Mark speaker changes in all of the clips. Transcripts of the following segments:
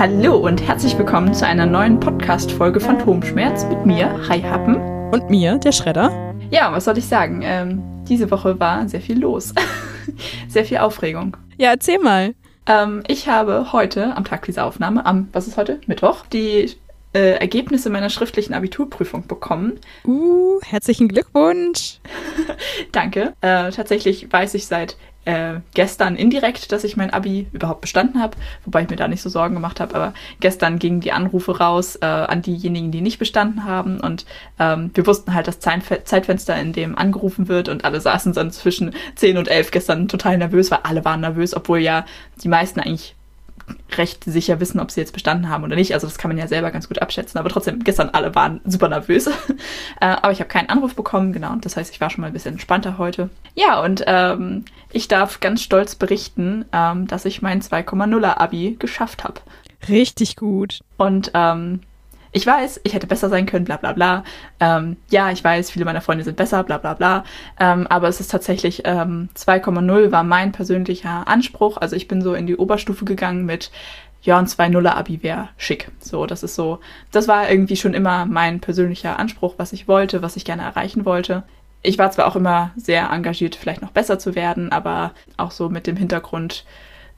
Speaker 1: Hallo und herzlich willkommen zu einer neuen Podcast-Folge Phantomschmerz mit mir, Hi Happen.
Speaker 2: Und mir, der Schredder.
Speaker 1: Ja, was soll ich sagen? Ähm, diese Woche war sehr viel los. sehr viel Aufregung.
Speaker 2: Ja, erzähl mal.
Speaker 1: Ähm, ich habe heute, am Tag dieser Aufnahme, am, was ist heute? Mittwoch, die äh, Ergebnisse meiner schriftlichen Abiturprüfung bekommen.
Speaker 2: Uh, herzlichen Glückwunsch.
Speaker 1: Danke. Äh, tatsächlich weiß ich seit äh, gestern indirekt, dass ich mein Abi überhaupt bestanden habe, wobei ich mir da nicht so Sorgen gemacht habe, aber gestern gingen die Anrufe raus äh, an diejenigen, die nicht bestanden haben und ähm, wir wussten halt das Zeitfenster, in dem angerufen wird und alle saßen dann zwischen 10 und 11 gestern total nervös, weil alle waren nervös, obwohl ja die meisten eigentlich recht sicher wissen, ob sie jetzt bestanden haben oder nicht. Also das kann man ja selber ganz gut abschätzen. Aber trotzdem, gestern alle waren super nervös. äh, aber ich habe keinen Anruf bekommen, genau. Und das heißt, ich war schon mal ein bisschen entspannter heute. Ja, und ähm, ich darf ganz stolz berichten, ähm, dass ich mein 2,0er Abi geschafft habe.
Speaker 2: Richtig gut.
Speaker 1: Und ähm, ich weiß, ich hätte besser sein können, bla bla bla. Ähm, ja, ich weiß, viele meiner Freunde sind besser, bla bla bla. Ähm, aber es ist tatsächlich ähm, 2,0 war mein persönlicher Anspruch. Also ich bin so in die Oberstufe gegangen mit, ja, ein 2,0er Abi wäre schick. So, das ist so, das war irgendwie schon immer mein persönlicher Anspruch, was ich wollte, was ich gerne erreichen wollte. Ich war zwar auch immer sehr engagiert, vielleicht noch besser zu werden, aber auch so mit dem Hintergrund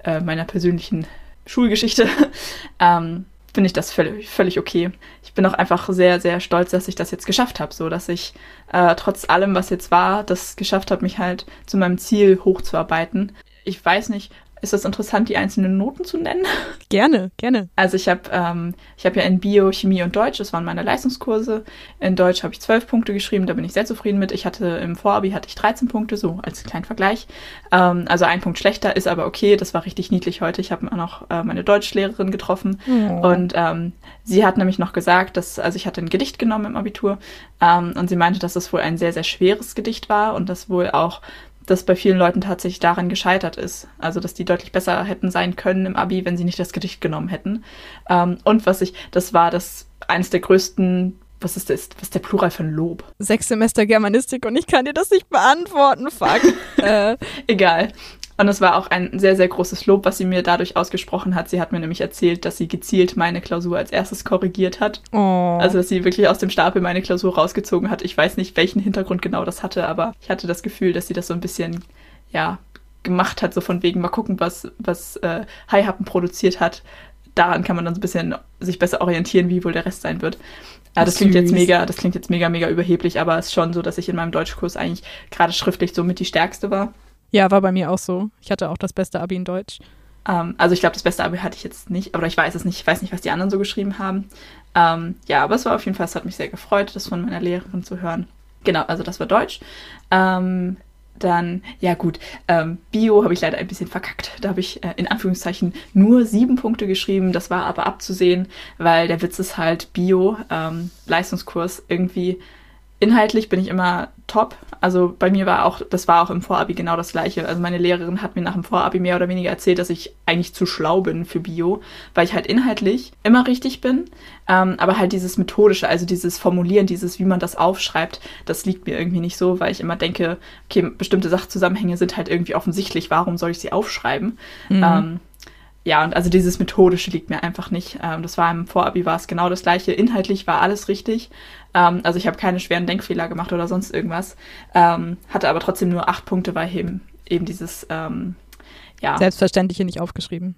Speaker 1: äh, meiner persönlichen Schulgeschichte. ähm, finde ich das völlig, völlig okay. Ich bin auch einfach sehr, sehr stolz, dass ich das jetzt geschafft habe, so dass ich äh, trotz allem, was jetzt war, das geschafft habe, mich halt zu meinem Ziel hochzuarbeiten. Ich weiß nicht, ist das interessant, die einzelnen Noten zu nennen?
Speaker 2: Gerne, gerne.
Speaker 1: Also ich habe ähm, ich hab ja in Bio, Chemie und Deutsch, das waren meine Leistungskurse. In Deutsch habe ich zwölf Punkte geschrieben, da bin ich sehr zufrieden mit. Ich hatte im Vorabi hatte ich 13 Punkte, so als kleinen Vergleich. Ähm, also ein Punkt schlechter, ist aber okay. Das war richtig niedlich heute. Ich habe auch noch äh, meine Deutschlehrerin getroffen oh. und ähm, sie hat nämlich noch gesagt, dass, also ich hatte ein Gedicht genommen im Abitur ähm, und sie meinte, dass es wohl ein sehr, sehr schweres Gedicht war und dass wohl auch das bei vielen Leuten tatsächlich daran gescheitert ist. Also, dass die deutlich besser hätten sein können im Abi, wenn sie nicht das Gedicht genommen hätten. Ähm, und was ich, das war das eines der größten, was ist das, was ist der Plural von Lob?
Speaker 2: Sechs Semester Germanistik und ich kann dir das nicht beantworten, fuck.
Speaker 1: äh. Egal. Und es war auch ein sehr, sehr großes Lob, was sie mir dadurch ausgesprochen hat. Sie hat mir nämlich erzählt, dass sie gezielt meine Klausur als erstes korrigiert hat. Oh. Also, dass sie wirklich aus dem Stapel meine Klausur rausgezogen hat. Ich weiß nicht, welchen Hintergrund genau das hatte, aber ich hatte das Gefühl, dass sie das so ein bisschen, ja, gemacht hat, so von wegen mal gucken, was, was äh, High Happen produziert hat. Daran kann man dann so ein bisschen sich besser orientieren, wie wohl der Rest sein wird. Ja, das klingt jetzt mega, das klingt jetzt mega, mega überheblich, aber es ist schon so, dass ich in meinem Deutschkurs eigentlich gerade schriftlich so mit die stärkste war.
Speaker 2: Ja, war bei mir auch so. Ich hatte auch das beste Abi in Deutsch.
Speaker 1: Ähm, also ich glaube, das beste Abi hatte ich jetzt nicht, aber ich weiß es nicht. Ich weiß nicht, was die anderen so geschrieben haben. Ähm, ja, aber es war auf jeden Fall, es hat mich sehr gefreut, das von meiner Lehrerin zu hören. Genau, also das war Deutsch. Ähm, dann, ja gut, Bio habe ich leider ein bisschen verkackt. Da habe ich äh, in Anführungszeichen nur sieben Punkte geschrieben. Das war aber abzusehen, weil der Witz ist halt Bio, Leistungskurs irgendwie inhaltlich bin ich immer top. Also bei mir war auch, das war auch im Vorabi genau das gleiche. Also meine Lehrerin hat mir nach dem Vorabi mehr oder weniger erzählt, dass ich eigentlich zu schlau bin für Bio, weil ich halt inhaltlich immer richtig bin. Ähm, aber halt dieses Methodische, also dieses Formulieren, dieses, wie man das aufschreibt, das liegt mir irgendwie nicht so, weil ich immer denke, okay, bestimmte Sachzusammenhänge sind halt irgendwie offensichtlich, warum soll ich sie aufschreiben? Mhm. Ähm, ja, und also dieses Methodische liegt mir einfach nicht. Ähm, das war im Vorabi war es genau das gleiche. Inhaltlich war alles richtig. Ähm, also ich habe keine schweren Denkfehler gemacht oder sonst irgendwas. Ähm, hatte aber trotzdem nur acht Punkte, weil eben, eben dieses, ähm, ja.
Speaker 2: Selbstverständliche nicht aufgeschrieben.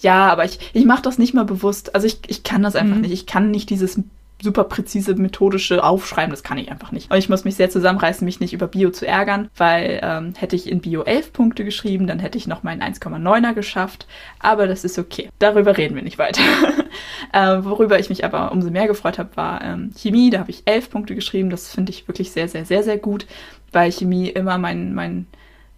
Speaker 1: Ja, aber ich, ich mache das nicht mal bewusst. Also ich, ich kann das einfach mhm. nicht. Ich kann nicht dieses super präzise methodische Aufschreiben, das kann ich einfach nicht. Und ich muss mich sehr zusammenreißen, mich nicht über Bio zu ärgern, weil ähm, hätte ich in Bio 11 Punkte geschrieben, dann hätte ich noch meinen 1,9er geschafft. Aber das ist okay. Darüber reden wir nicht weiter. äh, worüber ich mich aber umso mehr gefreut habe, war ähm, Chemie. Da habe ich 11 Punkte geschrieben. Das finde ich wirklich sehr, sehr, sehr, sehr gut, weil Chemie immer mein, mein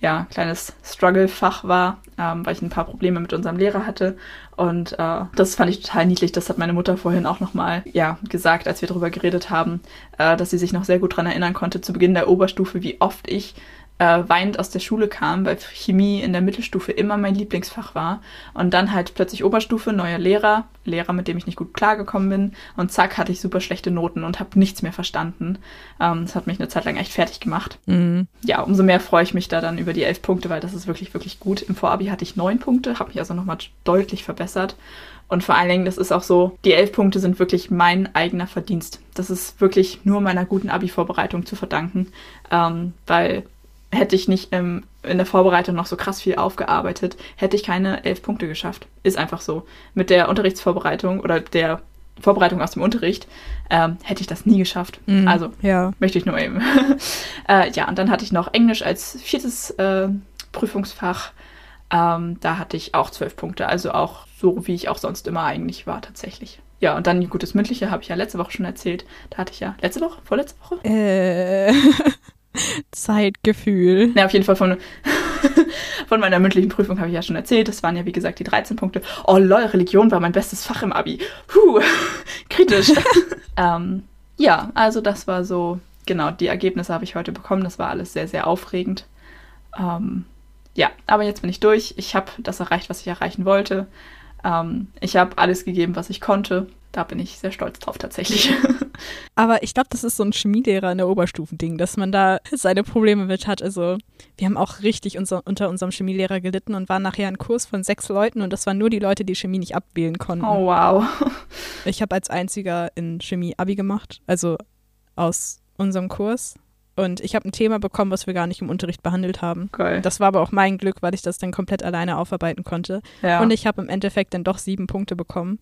Speaker 1: ja, kleines Struggle-Fach war, ähm, weil ich ein paar Probleme mit unserem Lehrer hatte. Und äh, das fand ich total niedlich. Das hat meine Mutter vorhin auch nochmal ja, gesagt, als wir darüber geredet haben, äh, dass sie sich noch sehr gut daran erinnern konnte, zu Beginn der Oberstufe, wie oft ich äh, weinend aus der Schule kam, weil Chemie in der Mittelstufe immer mein Lieblingsfach war. Und dann halt plötzlich Oberstufe, neuer Lehrer, Lehrer, mit dem ich nicht gut klargekommen bin. Und zack, hatte ich super schlechte Noten und habe nichts mehr verstanden. Ähm, das hat mich eine Zeit lang echt fertig gemacht. Mhm. Ja, umso mehr freue ich mich da dann über die elf Punkte, weil das ist wirklich, wirklich gut. Im Vorabi hatte ich neun Punkte, habe mich also nochmal deutlich verbessert. Und vor allen Dingen, das ist auch so, die elf Punkte sind wirklich mein eigener Verdienst. Das ist wirklich nur meiner guten Abi-Vorbereitung zu verdanken, ähm, weil hätte ich nicht ähm, in der Vorbereitung noch so krass viel aufgearbeitet, hätte ich keine elf Punkte geschafft. Ist einfach so. Mit der Unterrichtsvorbereitung oder der Vorbereitung aus dem Unterricht ähm, hätte ich das nie geschafft.
Speaker 2: Mhm,
Speaker 1: also
Speaker 2: ja.
Speaker 1: möchte ich nur eben. äh, ja, und dann hatte ich noch Englisch als viertes äh, Prüfungsfach. Ähm, da hatte ich auch zwölf Punkte, also auch so, wie ich auch sonst immer eigentlich war, tatsächlich. Ja, und dann gutes Mündliche habe ich ja letzte Woche schon erzählt. Da hatte ich ja letzte Woche, vorletzte Woche?
Speaker 2: Äh, Zeitgefühl.
Speaker 1: Na, auf jeden Fall von, von meiner mündlichen Prüfung habe ich ja schon erzählt. Das waren ja, wie gesagt, die 13 Punkte. Oh lol, Religion war mein bestes Fach im Abi. Puh, kritisch. ähm, ja, also das war so, genau, die Ergebnisse habe ich heute bekommen. Das war alles sehr, sehr aufregend. Ähm, ja, aber jetzt bin ich durch. Ich habe das erreicht, was ich erreichen wollte. Ähm, ich habe alles gegeben, was ich konnte. Da bin ich sehr stolz drauf tatsächlich.
Speaker 2: Aber ich glaube, das ist so ein Chemielehrer in der Oberstufending, dass man da seine Probleme mit hat. Also wir haben auch richtig unser, unter unserem Chemielehrer gelitten und waren nachher ein Kurs von sechs Leuten und das waren nur die Leute, die Chemie nicht abwählen konnten.
Speaker 1: Oh wow.
Speaker 2: Ich habe als einziger in Chemie Abi gemacht, also aus unserem Kurs. Und ich habe ein Thema bekommen, was wir gar nicht im Unterricht behandelt haben.
Speaker 1: Geil.
Speaker 2: Das war aber auch mein Glück, weil ich das dann komplett alleine aufarbeiten konnte.
Speaker 1: Ja.
Speaker 2: Und ich habe im Endeffekt dann doch sieben Punkte bekommen.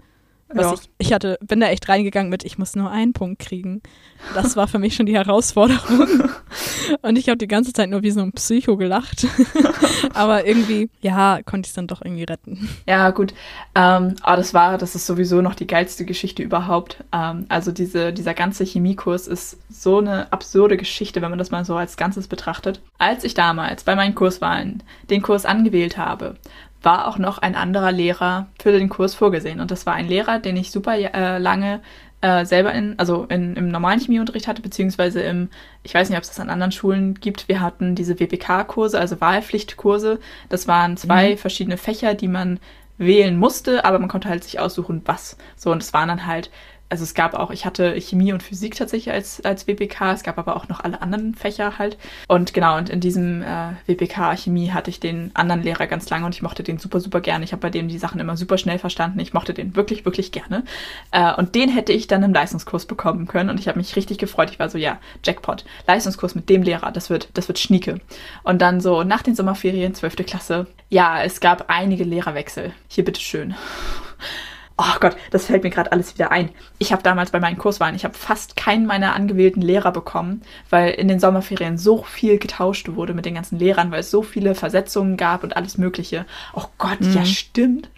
Speaker 1: Ja.
Speaker 2: ich, ich hatte, bin da echt reingegangen mit, ich muss nur einen Punkt kriegen. Das war für mich schon die Herausforderung. Und ich habe die ganze Zeit nur wie so ein Psycho gelacht. Aber irgendwie, ja, konnte ich es dann doch irgendwie retten.
Speaker 1: Ja, gut. Ähm, aber das war, das ist sowieso noch die geilste Geschichte überhaupt. Ähm, also diese, dieser ganze Chemiekurs ist so eine absurde Geschichte, wenn man das mal so als Ganzes betrachtet. Als ich damals bei meinen Kurswahlen den Kurs angewählt habe, war auch noch ein anderer Lehrer für den Kurs vorgesehen. Und das war ein Lehrer, den ich super äh, lange äh, selber in, also in, im normalen Chemieunterricht hatte, beziehungsweise im, ich weiß nicht, ob es das an anderen Schulen gibt. Wir hatten diese WPK-Kurse, also Wahlpflichtkurse. Das waren zwei verschiedene Fächer, die man wählen musste, aber man konnte halt sich aussuchen, was. So, und es waren dann halt, also es gab auch, ich hatte Chemie und Physik tatsächlich als, als WPK, es gab aber auch noch alle anderen Fächer halt. Und genau, und in diesem äh, WPK Chemie hatte ich den anderen Lehrer ganz lange und ich mochte den super, super gerne. Ich habe bei dem die Sachen immer super schnell verstanden. Ich mochte den wirklich, wirklich gerne. Äh, und den hätte ich dann im Leistungskurs bekommen können und ich habe mich richtig gefreut. Ich war so, ja, Jackpot, Leistungskurs mit dem Lehrer, das wird, das wird schnieke. Und dann so nach den Sommerferien, 12. Klasse, ja, es gab einige Lehrerwechsel. Hier bitteschön. Oh Gott, das fällt mir gerade alles wieder ein. Ich habe damals bei meinen Kurswahlen, ich habe fast keinen meiner angewählten Lehrer bekommen, weil in den Sommerferien so viel getauscht wurde mit den ganzen Lehrern, weil es so viele Versetzungen gab und alles Mögliche. Oh Gott, ja stimmt.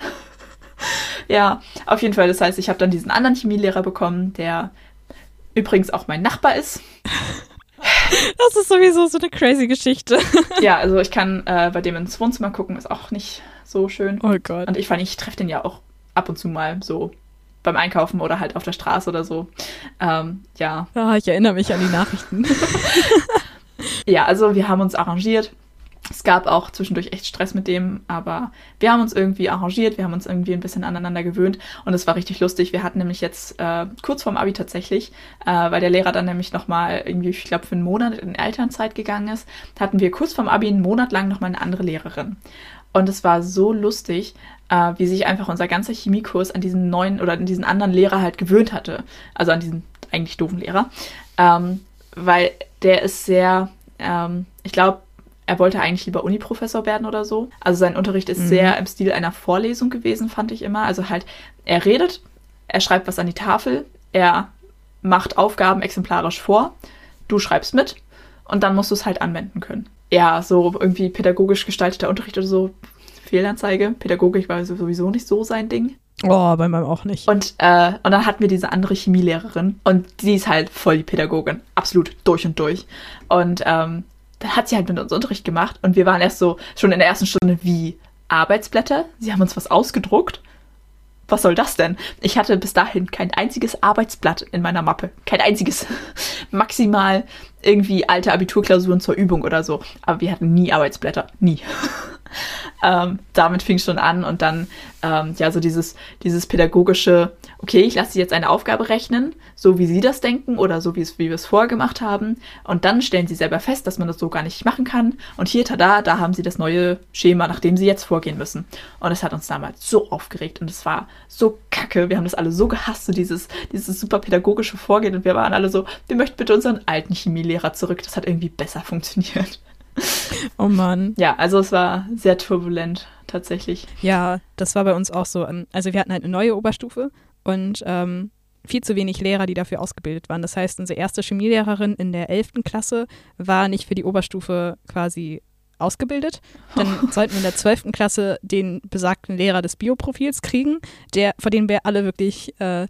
Speaker 1: ja, auf jeden Fall. Das heißt, ich habe dann diesen anderen Chemielehrer bekommen, der übrigens auch mein Nachbar ist.
Speaker 2: Das ist sowieso so eine crazy Geschichte.
Speaker 1: Ja, also ich kann äh, bei dem ins Wohnzimmer gucken, ist auch nicht so schön.
Speaker 2: Oh Gott.
Speaker 1: Und ich fand, ich treffe den ja auch ab und zu mal so beim Einkaufen oder halt auf der Straße oder so. Ähm, ja.
Speaker 2: Ah, ich erinnere mich an die Nachrichten.
Speaker 1: Ja, also wir haben uns arrangiert. Es gab auch zwischendurch echt Stress mit dem, aber wir haben uns irgendwie arrangiert, wir haben uns irgendwie ein bisschen aneinander gewöhnt und es war richtig lustig. Wir hatten nämlich jetzt äh, kurz vorm Abi tatsächlich, äh, weil der Lehrer dann nämlich nochmal irgendwie, ich glaube, für einen Monat in Elternzeit gegangen ist, hatten wir kurz vorm Abi einen Monat lang nochmal eine andere Lehrerin. Und es war so lustig, äh, wie sich einfach unser ganzer Chemiekurs an diesen neuen oder an diesen anderen Lehrer halt gewöhnt hatte. Also an diesen eigentlich doofen Lehrer. Ähm, weil der ist sehr, ähm, ich glaube, er wollte eigentlich lieber Uniprofessor werden oder so. Also sein Unterricht ist sehr im Stil einer Vorlesung gewesen, fand ich immer. Also halt, er redet, er schreibt was an die Tafel, er macht Aufgaben exemplarisch vor, du schreibst mit und dann musst du es halt anwenden können. Ja, so irgendwie pädagogisch gestalteter Unterricht oder so, Fehlanzeige. Pädagogik war sowieso nicht so sein Ding.
Speaker 2: Oh, bei meinem auch nicht.
Speaker 1: Und, äh, und dann hatten wir diese andere Chemielehrerin und die ist halt voll die Pädagogin. Absolut durch und durch. Und ähm, dann hat sie halt mit uns Unterricht gemacht und wir waren erst so schon in der ersten Stunde wie Arbeitsblätter. Sie haben uns was ausgedruckt. Was soll das denn? Ich hatte bis dahin kein einziges Arbeitsblatt in meiner Mappe. Kein einziges. Maximal irgendwie alte Abiturklausuren zur Übung oder so. Aber wir hatten nie Arbeitsblätter. Nie. ähm, damit fing es schon an und dann ähm, ja so dieses, dieses pädagogische, okay, ich lasse sie jetzt eine Aufgabe rechnen, so wie sie das denken oder so wie, es, wie wir es vorher gemacht haben. Und dann stellen sie selber fest, dass man das so gar nicht machen kann. Und hier, tada, da haben sie das neue Schema, nach dem sie jetzt vorgehen müssen. Und es hat uns damals so aufgeregt und es war so kacke, wir haben das alle so gehasst, so dieses, dieses super pädagogische Vorgehen. Und wir waren alle so, wir möchten bitte unseren alten Chemielehrer zurück, das hat irgendwie besser funktioniert.
Speaker 2: Oh Mann.
Speaker 1: Ja, also es war sehr turbulent tatsächlich.
Speaker 2: Ja, das war bei uns auch so. Also wir hatten halt eine neue Oberstufe und ähm, viel zu wenig Lehrer, die dafür ausgebildet waren. Das heißt, unsere erste Chemielehrerin in der 11. Klasse war nicht für die Oberstufe quasi ausgebildet. Dann sollten wir in der 12. Klasse den besagten Lehrer des Bioprofils kriegen, der, vor dem wir alle wirklich äh,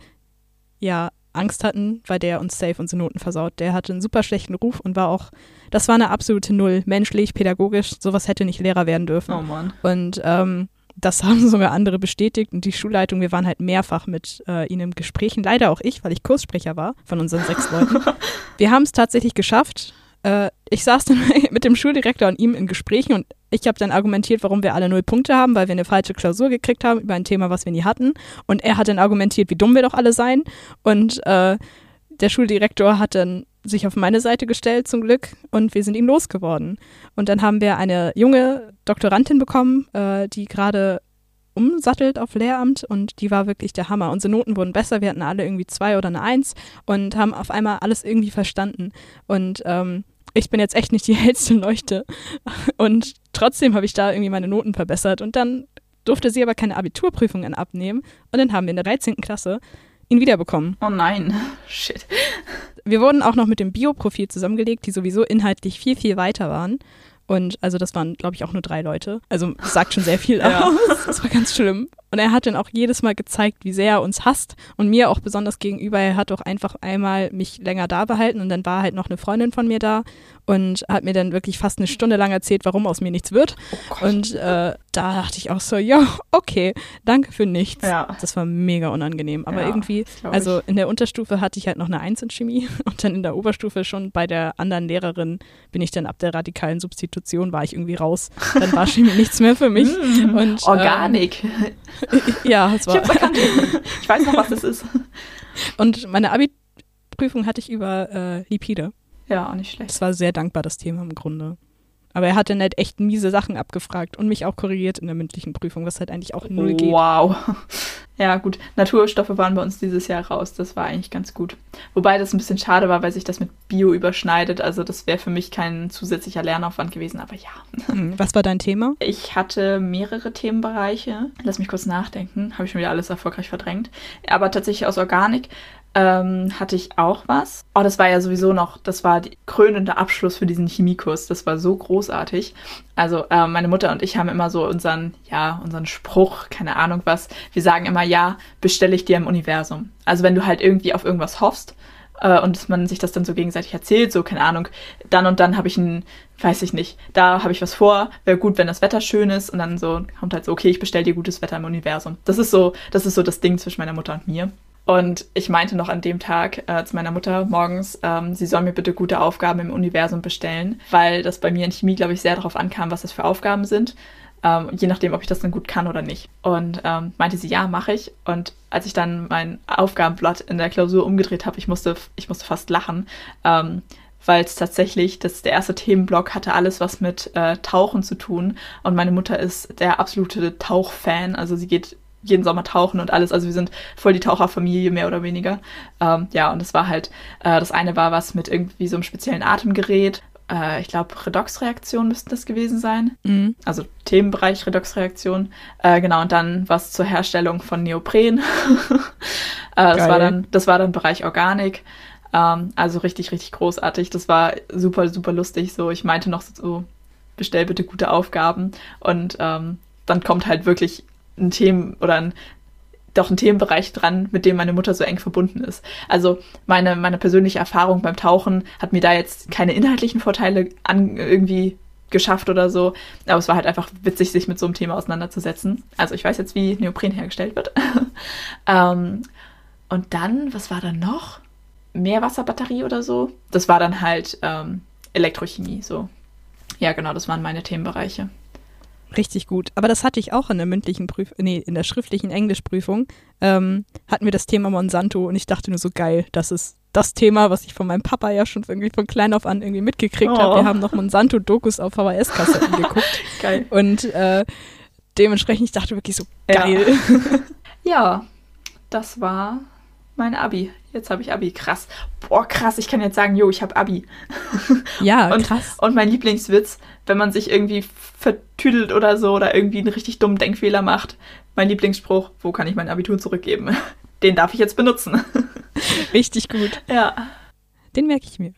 Speaker 2: ja, Angst hatten, weil der uns safe unsere Noten versaut. Der hatte einen super schlechten Ruf und war auch, das war eine absolute Null. Menschlich, pädagogisch, sowas hätte nicht Lehrer werden dürfen.
Speaker 1: Oh Mann.
Speaker 2: Und ähm, das haben sogar andere bestätigt und die Schulleitung, wir waren halt mehrfach mit äh, ihnen im Gesprächen, leider auch ich, weil ich Kurssprecher war von unseren sechs Leuten. Wir haben es tatsächlich geschafft. Äh, ich saß dann mit dem Schuldirektor und ihm in Gesprächen und ich habe dann argumentiert, warum wir alle null Punkte haben, weil wir eine falsche Klausur gekriegt haben über ein Thema, was wir nie hatten. Und er hat dann argumentiert, wie dumm wir doch alle seien. Und äh, der Schuldirektor hat dann sich auf meine Seite gestellt, zum Glück, und wir sind ihn losgeworden. Und dann haben wir eine junge Doktorandin bekommen, äh, die gerade umsattelt auf Lehramt und die war wirklich der Hammer. Unsere Noten wurden besser, wir hatten alle irgendwie zwei oder eine Eins und haben auf einmal alles irgendwie verstanden. Und ähm, ich bin jetzt echt nicht die hellste Leuchte. Und trotzdem habe ich da irgendwie meine Noten verbessert. Und dann durfte sie aber keine Abiturprüfungen abnehmen. Und dann haben wir in der 13. Klasse ihn wiederbekommen.
Speaker 1: Oh nein, shit.
Speaker 2: Wir wurden auch noch mit dem Bioprofil zusammengelegt, die sowieso inhaltlich viel, viel weiter waren. Und also das waren, glaube ich, auch nur drei Leute. Also das sagt schon sehr viel
Speaker 1: Ja.
Speaker 2: aus. Das war ganz schlimm. Und er hat dann auch jedes Mal gezeigt, wie sehr er uns hasst und mir auch besonders gegenüber. Er hat auch einfach einmal mich länger da behalten und dann war halt noch eine Freundin von mir da und hat mir dann wirklich fast eine Stunde lang erzählt, warum aus mir nichts wird.
Speaker 1: Oh.
Speaker 2: Und äh, da dachte ich auch so, ja, okay, danke für nichts.
Speaker 1: Ja.
Speaker 2: Das war mega unangenehm. Aber
Speaker 1: Ja,
Speaker 2: irgendwie, also
Speaker 1: ich.
Speaker 2: in der Unterstufe hatte ich halt noch eine Eins in Chemie und dann in der Oberstufe schon bei der anderen Lehrerin bin ich dann ab der radikalen Substitution war ich irgendwie raus. Dann war Chemie nichts mehr für mich.
Speaker 1: Mm,
Speaker 2: Und,
Speaker 1: Organik.
Speaker 2: Ähm, ja, es
Speaker 1: ich
Speaker 2: war.
Speaker 1: erkannt. Ich weiß noch, was das ist.
Speaker 2: Und meine Abi-Prüfung hatte ich über äh, Lipide.
Speaker 1: Ja, auch nicht schlecht.
Speaker 2: Das war sehr dankbar, das Thema im Grunde. Aber er hat dann halt echt miese Sachen abgefragt und mich auch korrigiert in der mündlichen Prüfung, was halt eigentlich auch null geht.
Speaker 1: Wow. Ja, gut. Naturstoffe waren bei uns dieses Jahr raus. Das war eigentlich ganz gut. Wobei das ein bisschen schade war, weil sich das mit Bio überschneidet. Also das wäre für mich kein zusätzlicher Lernaufwand gewesen. Aber ja.
Speaker 2: Hm, Was war dein Thema?
Speaker 1: Ich hatte mehrere Themenbereiche. Lass mich kurz nachdenken. Habe ich schon wieder alles erfolgreich verdrängt. Aber tatsächlich aus Organik ähm, hatte ich auch was. Oh, das war ja sowieso noch, das war der krönende Abschluss für diesen Chemiekurs. Das war so großartig. Also äh, meine Mutter und ich haben immer so unseren, ja, unseren Spruch, keine Ahnung was. Wir sagen immer, ja, bestelle ich dir im Universum. Also wenn du halt irgendwie auf irgendwas hoffst, äh, und man sich das dann so gegenseitig erzählt, so, keine Ahnung, dann und dann habe ich ein, weiß ich nicht, da habe ich was vor, wäre gut, wenn das Wetter schön ist und dann so kommt halt so, okay, ich bestelle dir gutes Wetter im Universum. Das ist so, das ist so das Ding zwischen meiner Mutter und mir. Und ich meinte noch an dem Tag äh, zu meiner Mutter morgens, ähm, sie soll mir bitte gute Aufgaben im Universum bestellen, weil das bei mir in Chemie, glaube ich, sehr darauf ankam, was das für Aufgaben sind. Ähm, je nachdem, ob ich das dann gut kann oder nicht. Und ähm, meinte sie, ja, mache ich. Und als ich dann mein Aufgabenblatt in der Klausur umgedreht habe, ich musste, ich musste fast lachen, ähm, weil es tatsächlich, das, der erste Themenblock hatte alles was mit äh, Tauchen zu tun. Und meine Mutter ist der absolute Tauchfan. Also sie geht jeden Sommer tauchen und alles. Also wir sind voll die Taucherfamilie, mehr oder weniger. Ähm, ja, und es war halt, äh, das eine war was mit irgendwie so einem speziellen Atemgerät. Äh, ich glaube, Redoxreaktion müssten das gewesen sein.
Speaker 2: Mhm.
Speaker 1: Also Themenbereich Redoxreaktion. Äh, genau, und dann was zur Herstellung von Neopren. äh, das, war dann, das war dann Bereich Organik. Ähm, also richtig, richtig großartig. Das war super, super lustig. So, ich meinte noch so, bestell bitte gute Aufgaben. Und ähm, dann kommt halt wirklich ein Themen oder ein doch ein Themenbereich dran, mit dem meine Mutter so eng verbunden ist. Also meine, meine persönliche Erfahrung beim Tauchen hat mir da jetzt keine inhaltlichen Vorteile an, irgendwie geschafft oder so, aber es war halt einfach witzig, sich mit so einem Thema auseinanderzusetzen. Also ich weiß jetzt, wie Neopren hergestellt wird. ähm, und dann, was war dann noch? Meerwasserbatterie oder so? Das war dann halt ähm, Elektrochemie, so. Ja, genau, das waren meine Themenbereiche.
Speaker 2: Richtig gut. Aber das hatte ich auch in der mündlichen Prüfung, nee, in der schriftlichen Englischprüfung, ähm, hatten wir das Thema Monsanto und ich dachte nur so geil, das ist das Thema, was ich von meinem Papa ja schon irgendwie von klein auf an irgendwie mitgekriegt
Speaker 1: Oh.
Speaker 2: habe. Wir haben noch Monsanto-Dokus auf VHS-Kassetten geguckt
Speaker 1: Geil.
Speaker 2: und äh, dementsprechend, ich dachte wirklich so
Speaker 1: Ja.
Speaker 2: geil.
Speaker 1: Ja, das war mein Abi. Jetzt habe ich Abi. Krass. Boah, krass. Ich kann jetzt sagen, jo, ich habe Abi.
Speaker 2: Ja,
Speaker 1: Und,
Speaker 2: krass.
Speaker 1: und mein Lieblingswitz, wenn man sich irgendwie vertüdelt oder so oder irgendwie einen richtig dummen Denkfehler macht. Mein Lieblingsspruch, wo kann ich mein Abitur zurückgeben? Den darf ich jetzt benutzen.
Speaker 2: Richtig gut.
Speaker 1: Ja.
Speaker 2: Den merke ich mir.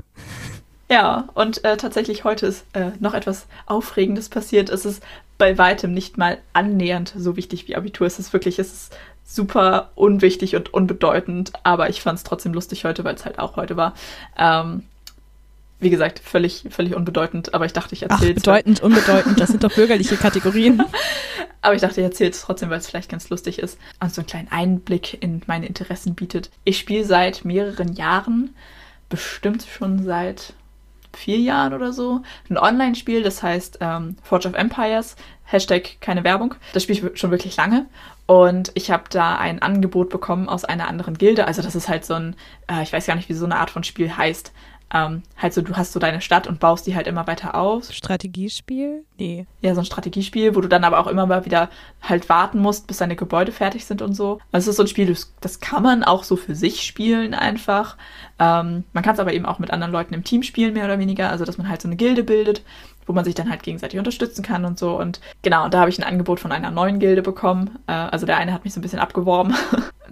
Speaker 1: Ja, und äh, tatsächlich heute ist äh, noch etwas Aufregendes passiert. Es ist bei weitem nicht mal annähernd so wichtig wie Abitur. Es ist wirklich, es ist super unwichtig und unbedeutend, aber ich fand es trotzdem lustig heute, weil es halt auch heute war. Ähm, wie gesagt, völlig, völlig unbedeutend, aber ich dachte, ich erzähle es.
Speaker 2: bedeutend, unbedeutend, das sind doch bürgerliche Kategorien.
Speaker 1: Aber ich dachte, ich erzähle es trotzdem, weil es vielleicht ganz lustig ist und so einen kleinen Einblick in meine Interessen bietet. Ich spiele seit mehreren Jahren, bestimmt schon seit vier Jahren oder so, ein Online-Spiel, das heißt ähm, Forge of Empires, Hashtag keine Werbung. Das spiele ich schon wirklich lange und ich habe da ein Angebot bekommen aus einer anderen Gilde. Also das ist halt so ein, äh, ich weiß gar nicht, wie so eine Art von Spiel heißt. Ähm, halt so, du hast so deine Stadt und baust die halt immer weiter aus.
Speaker 2: Strategiespiel? Nee.
Speaker 1: Ja, so ein Strategiespiel, wo du dann aber auch immer mal wieder halt warten musst, bis deine Gebäude fertig sind und so. Also es ist so ein Spiel, das, das kann man auch so für sich spielen einfach. Ähm, man kann es aber eben auch mit anderen Leuten im Team spielen, mehr oder weniger. Also dass man halt so eine Gilde bildet, wo man sich dann halt gegenseitig unterstützen kann und so. Und genau, und da habe ich ein Angebot von einer neuen Gilde bekommen. Äh, also der eine hat mich so ein bisschen abgeworben.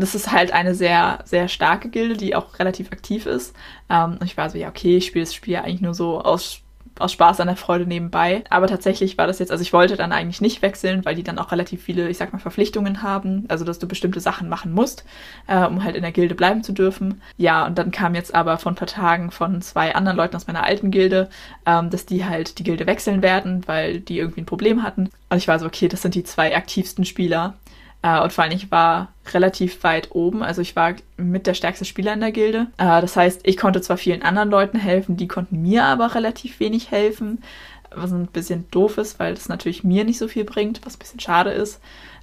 Speaker 1: das ist halt eine sehr, sehr starke Gilde, die auch relativ aktiv ist. Ähm, und ich war so, ja, okay, ich spiele das Spiel eigentlich nur so aus aus Spaß an der Freude nebenbei. Aber tatsächlich war das jetzt, also ich wollte dann eigentlich nicht wechseln, weil die dann auch relativ viele, ich sag mal, Verpflichtungen haben. Also, dass du bestimmte Sachen machen musst, äh, um halt in der Gilde bleiben zu dürfen. Ja, und dann kam jetzt aber vor ein paar Tagen von zwei anderen Leuten aus meiner alten Gilde, ähm, dass die halt die Gilde wechseln werden, weil die irgendwie ein Problem hatten. Und ich war so, okay, das sind die zwei aktivsten Spieler. Äh, und vor allem, ich war relativ weit oben. Also ich war mit der stärkste Spieler in der Gilde. Äh, das heißt, ich konnte zwar vielen anderen Leuten helfen, die konnten mir aber relativ wenig helfen. Was ein bisschen doof ist, weil das natürlich mir nicht so viel bringt, was ein bisschen schade ist.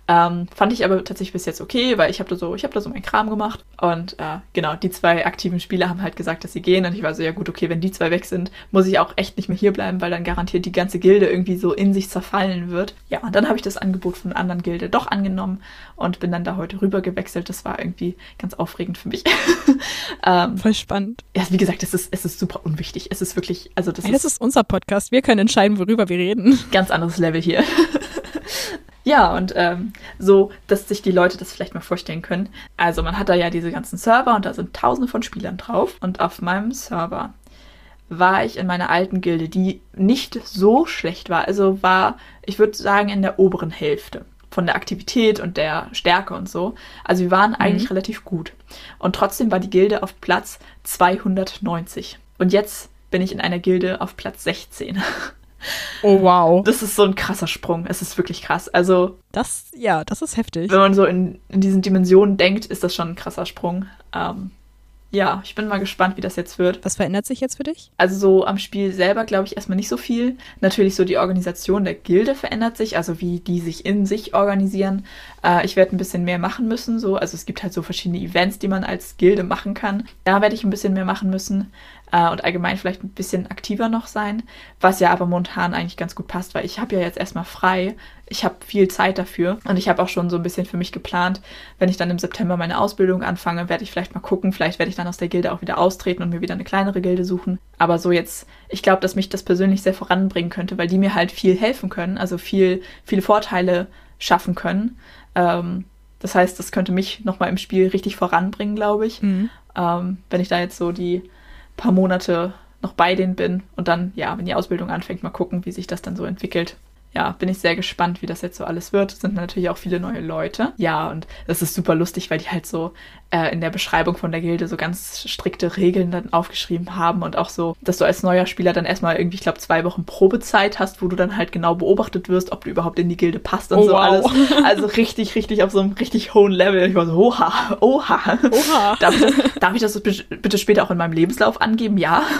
Speaker 1: Ähm, fand ich aber tatsächlich bis jetzt okay, weil ich habe da so, ich habe da so meinen Kram gemacht. Und äh, genau, die zwei aktiven Spieler haben halt gesagt, dass sie gehen. Und ich war so, ja gut, okay, wenn die zwei weg sind, muss ich auch echt nicht mehr hier bleiben, weil dann garantiert die ganze Gilde irgendwie so in sich zerfallen wird. Ja, und dann habe ich das Angebot von einer anderen Gilde doch angenommen und bin dann da heute rüber gewechselt. Das war irgendwie ganz aufregend für mich. ähm,
Speaker 2: Voll spannend.
Speaker 1: ja, wie gesagt, es ist, es ist super unwichtig. Es ist wirklich, also das
Speaker 2: Ey, das ist unser Podcast. Wir können entscheiden, worüber wir reden.
Speaker 1: ganz anderes Level hier. ja, und ähm, so, dass sich die Leute das vielleicht mal vorstellen können. Also man hat da ja diese ganzen Server und da sind tausende von Spielern drauf. Und auf meinem Server war ich in meiner alten Gilde, die nicht so schlecht war. Also war, ich würde sagen, in der oberen Hälfte von der Aktivität und der Stärke und so. Also wir waren eigentlich relativ gut. Und trotzdem war die Gilde auf Platz 290. Und jetzt bin ich in einer Gilde auf Platz 16.
Speaker 2: Oh, wow.
Speaker 1: Das ist so ein krasser Sprung. Es ist wirklich krass. Also,
Speaker 2: Das, ja, das ist heftig.
Speaker 1: wenn man so in, in diesen Dimensionen denkt, ist das schon ein krasser Sprung. Ähm, ja, ich bin mal gespannt, wie das jetzt wird.
Speaker 2: Was verändert sich jetzt für dich?
Speaker 1: Also so am Spiel selber glaube ich erstmal nicht so viel. Natürlich so die Organisation der Gilde verändert sich, also wie die sich in sich organisieren. Äh, ich werde ein bisschen mehr machen müssen. So. Also es gibt halt so verschiedene Events, die man als Gilde machen kann. Da werde ich ein bisschen mehr machen müssen äh, und allgemein vielleicht ein bisschen aktiver noch sein. Was ja aber momentan eigentlich ganz gut passt, weil ich habe ja jetzt erstmal frei. Ich habe viel Zeit dafür und ich habe auch schon so ein bisschen für mich geplant, wenn ich dann im September meine Ausbildung anfange, werde ich vielleicht mal gucken, vielleicht werde ich dann aus der Gilde auch wieder austreten und mir wieder eine kleinere Gilde suchen. Aber so jetzt, ich glaube, dass mich das persönlich sehr voranbringen könnte, weil die mir halt viel helfen können, also viel, viele Vorteile schaffen können. Ähm, das heißt, das könnte mich nochmal im Spiel richtig voranbringen, glaube ich.
Speaker 2: Mhm.
Speaker 1: Ähm, wenn ich da jetzt so die paar Monate noch bei denen bin und dann, ja, wenn die Ausbildung anfängt, mal gucken, wie sich das dann so entwickelt. Ja, bin ich sehr gespannt, wie das jetzt so alles wird. Es sind natürlich auch viele neue Leute. Ja, und das ist super lustig, weil die halt so äh, in der Beschreibung von der Gilde so ganz strikte Regeln dann aufgeschrieben haben und auch so, dass du als neuer Spieler dann erstmal irgendwie, ich glaube, zwei Wochen Probezeit hast, wo du dann halt genau beobachtet wirst, ob du überhaupt in die Gilde passt und
Speaker 2: Oh,
Speaker 1: so
Speaker 2: wow.
Speaker 1: alles. Also richtig, richtig auf so einem richtig hohen Level. Ich war so, oha, oha.
Speaker 2: Oha.
Speaker 1: Darf ich das, darf ich das bitte später auch in meinem Lebenslauf angeben? Ja.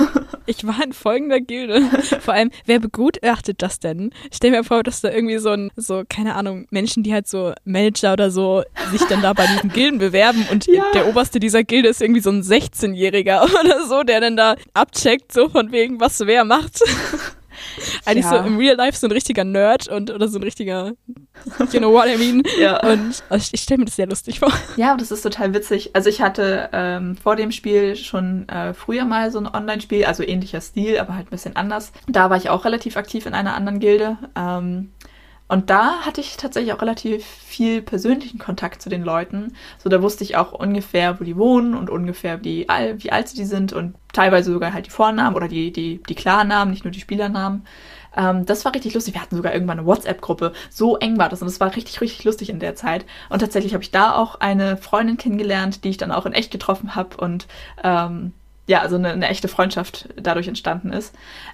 Speaker 2: Ich war in folgender Gilde. Vor allem, wer begutachtet das denn? Stell mir vor, dass da irgendwie so ein, so, keine Ahnung, Menschen, die halt so Manager oder so sich dann da bei diesen Gilden bewerben und ja. Der Oberste dieser Gilde ist irgendwie so ein 16-Jähriger oder so, der dann da abcheckt, so von wegen, was wer macht. Eigentlich ja. so im Real Life so ein richtiger Nerd und oder so ein richtiger, you know what I mean. Ja. Und also ich, ich stelle mir das sehr lustig vor.
Speaker 1: Ja, das ist total witzig. Also ich hatte ähm, vor dem Spiel schon äh, früher mal so ein Online-Spiel, also ähnlicher Stil, aber halt ein bisschen anders. Da war ich auch relativ aktiv in einer anderen Gilde. Ähm, und da hatte ich tatsächlich auch relativ viel persönlichen Kontakt zu den Leuten. So, da wusste ich auch ungefähr, wo die wohnen und ungefähr, wie, wie alt sie sind und teilweise sogar halt die Vornamen oder die, die, die Klarnamen, nicht nur die Spielernamen. Ähm, das war richtig lustig. Wir hatten sogar irgendwann eine WhatsApp-Gruppe. So eng war das und es war richtig, richtig lustig in der Zeit. Und tatsächlich habe ich da auch eine Freundin kennengelernt, die ich dann auch in echt getroffen habe und ähm, ja, also eine, eine, echte Freundschaft dadurch entstanden ist.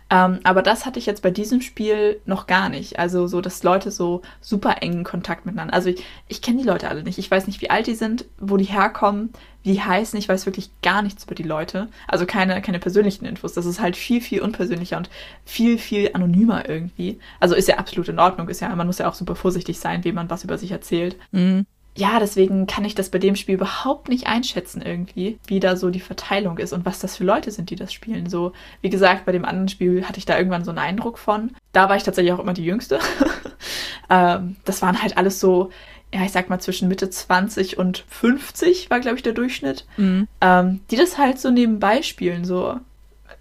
Speaker 1: Ähm, aber das hatte ich jetzt bei diesem Spiel noch gar nicht. Also so, dass Leute so super engen Kontakt miteinander. Also ich, ich kenne die Leute alle nicht. Ich weiß nicht, wie alt die sind, wo die herkommen, wie heißen. Ich weiß wirklich gar nichts über die Leute. Also keine, keine persönlichen Infos. Das ist halt viel, viel unpersönlicher und viel, viel anonymer irgendwie. Also ist ja absolut in Ordnung. Ist ja, man muss ja auch super vorsichtig sein, wie man was über sich erzählt. Mhm ja, deswegen kann ich das bei dem Spiel überhaupt nicht einschätzen irgendwie, wie da so die Verteilung ist und was das für Leute sind, die das spielen. So, wie gesagt, bei dem anderen Spiel hatte ich da irgendwann so einen Eindruck von. Da war ich tatsächlich auch immer die Jüngste. ähm, das waren halt alles so, ja, ich sag mal zwischen Mitte 20 und 50 war, glaube ich, der Durchschnitt, mhm. ähm, die das halt so nebenbei spielen, so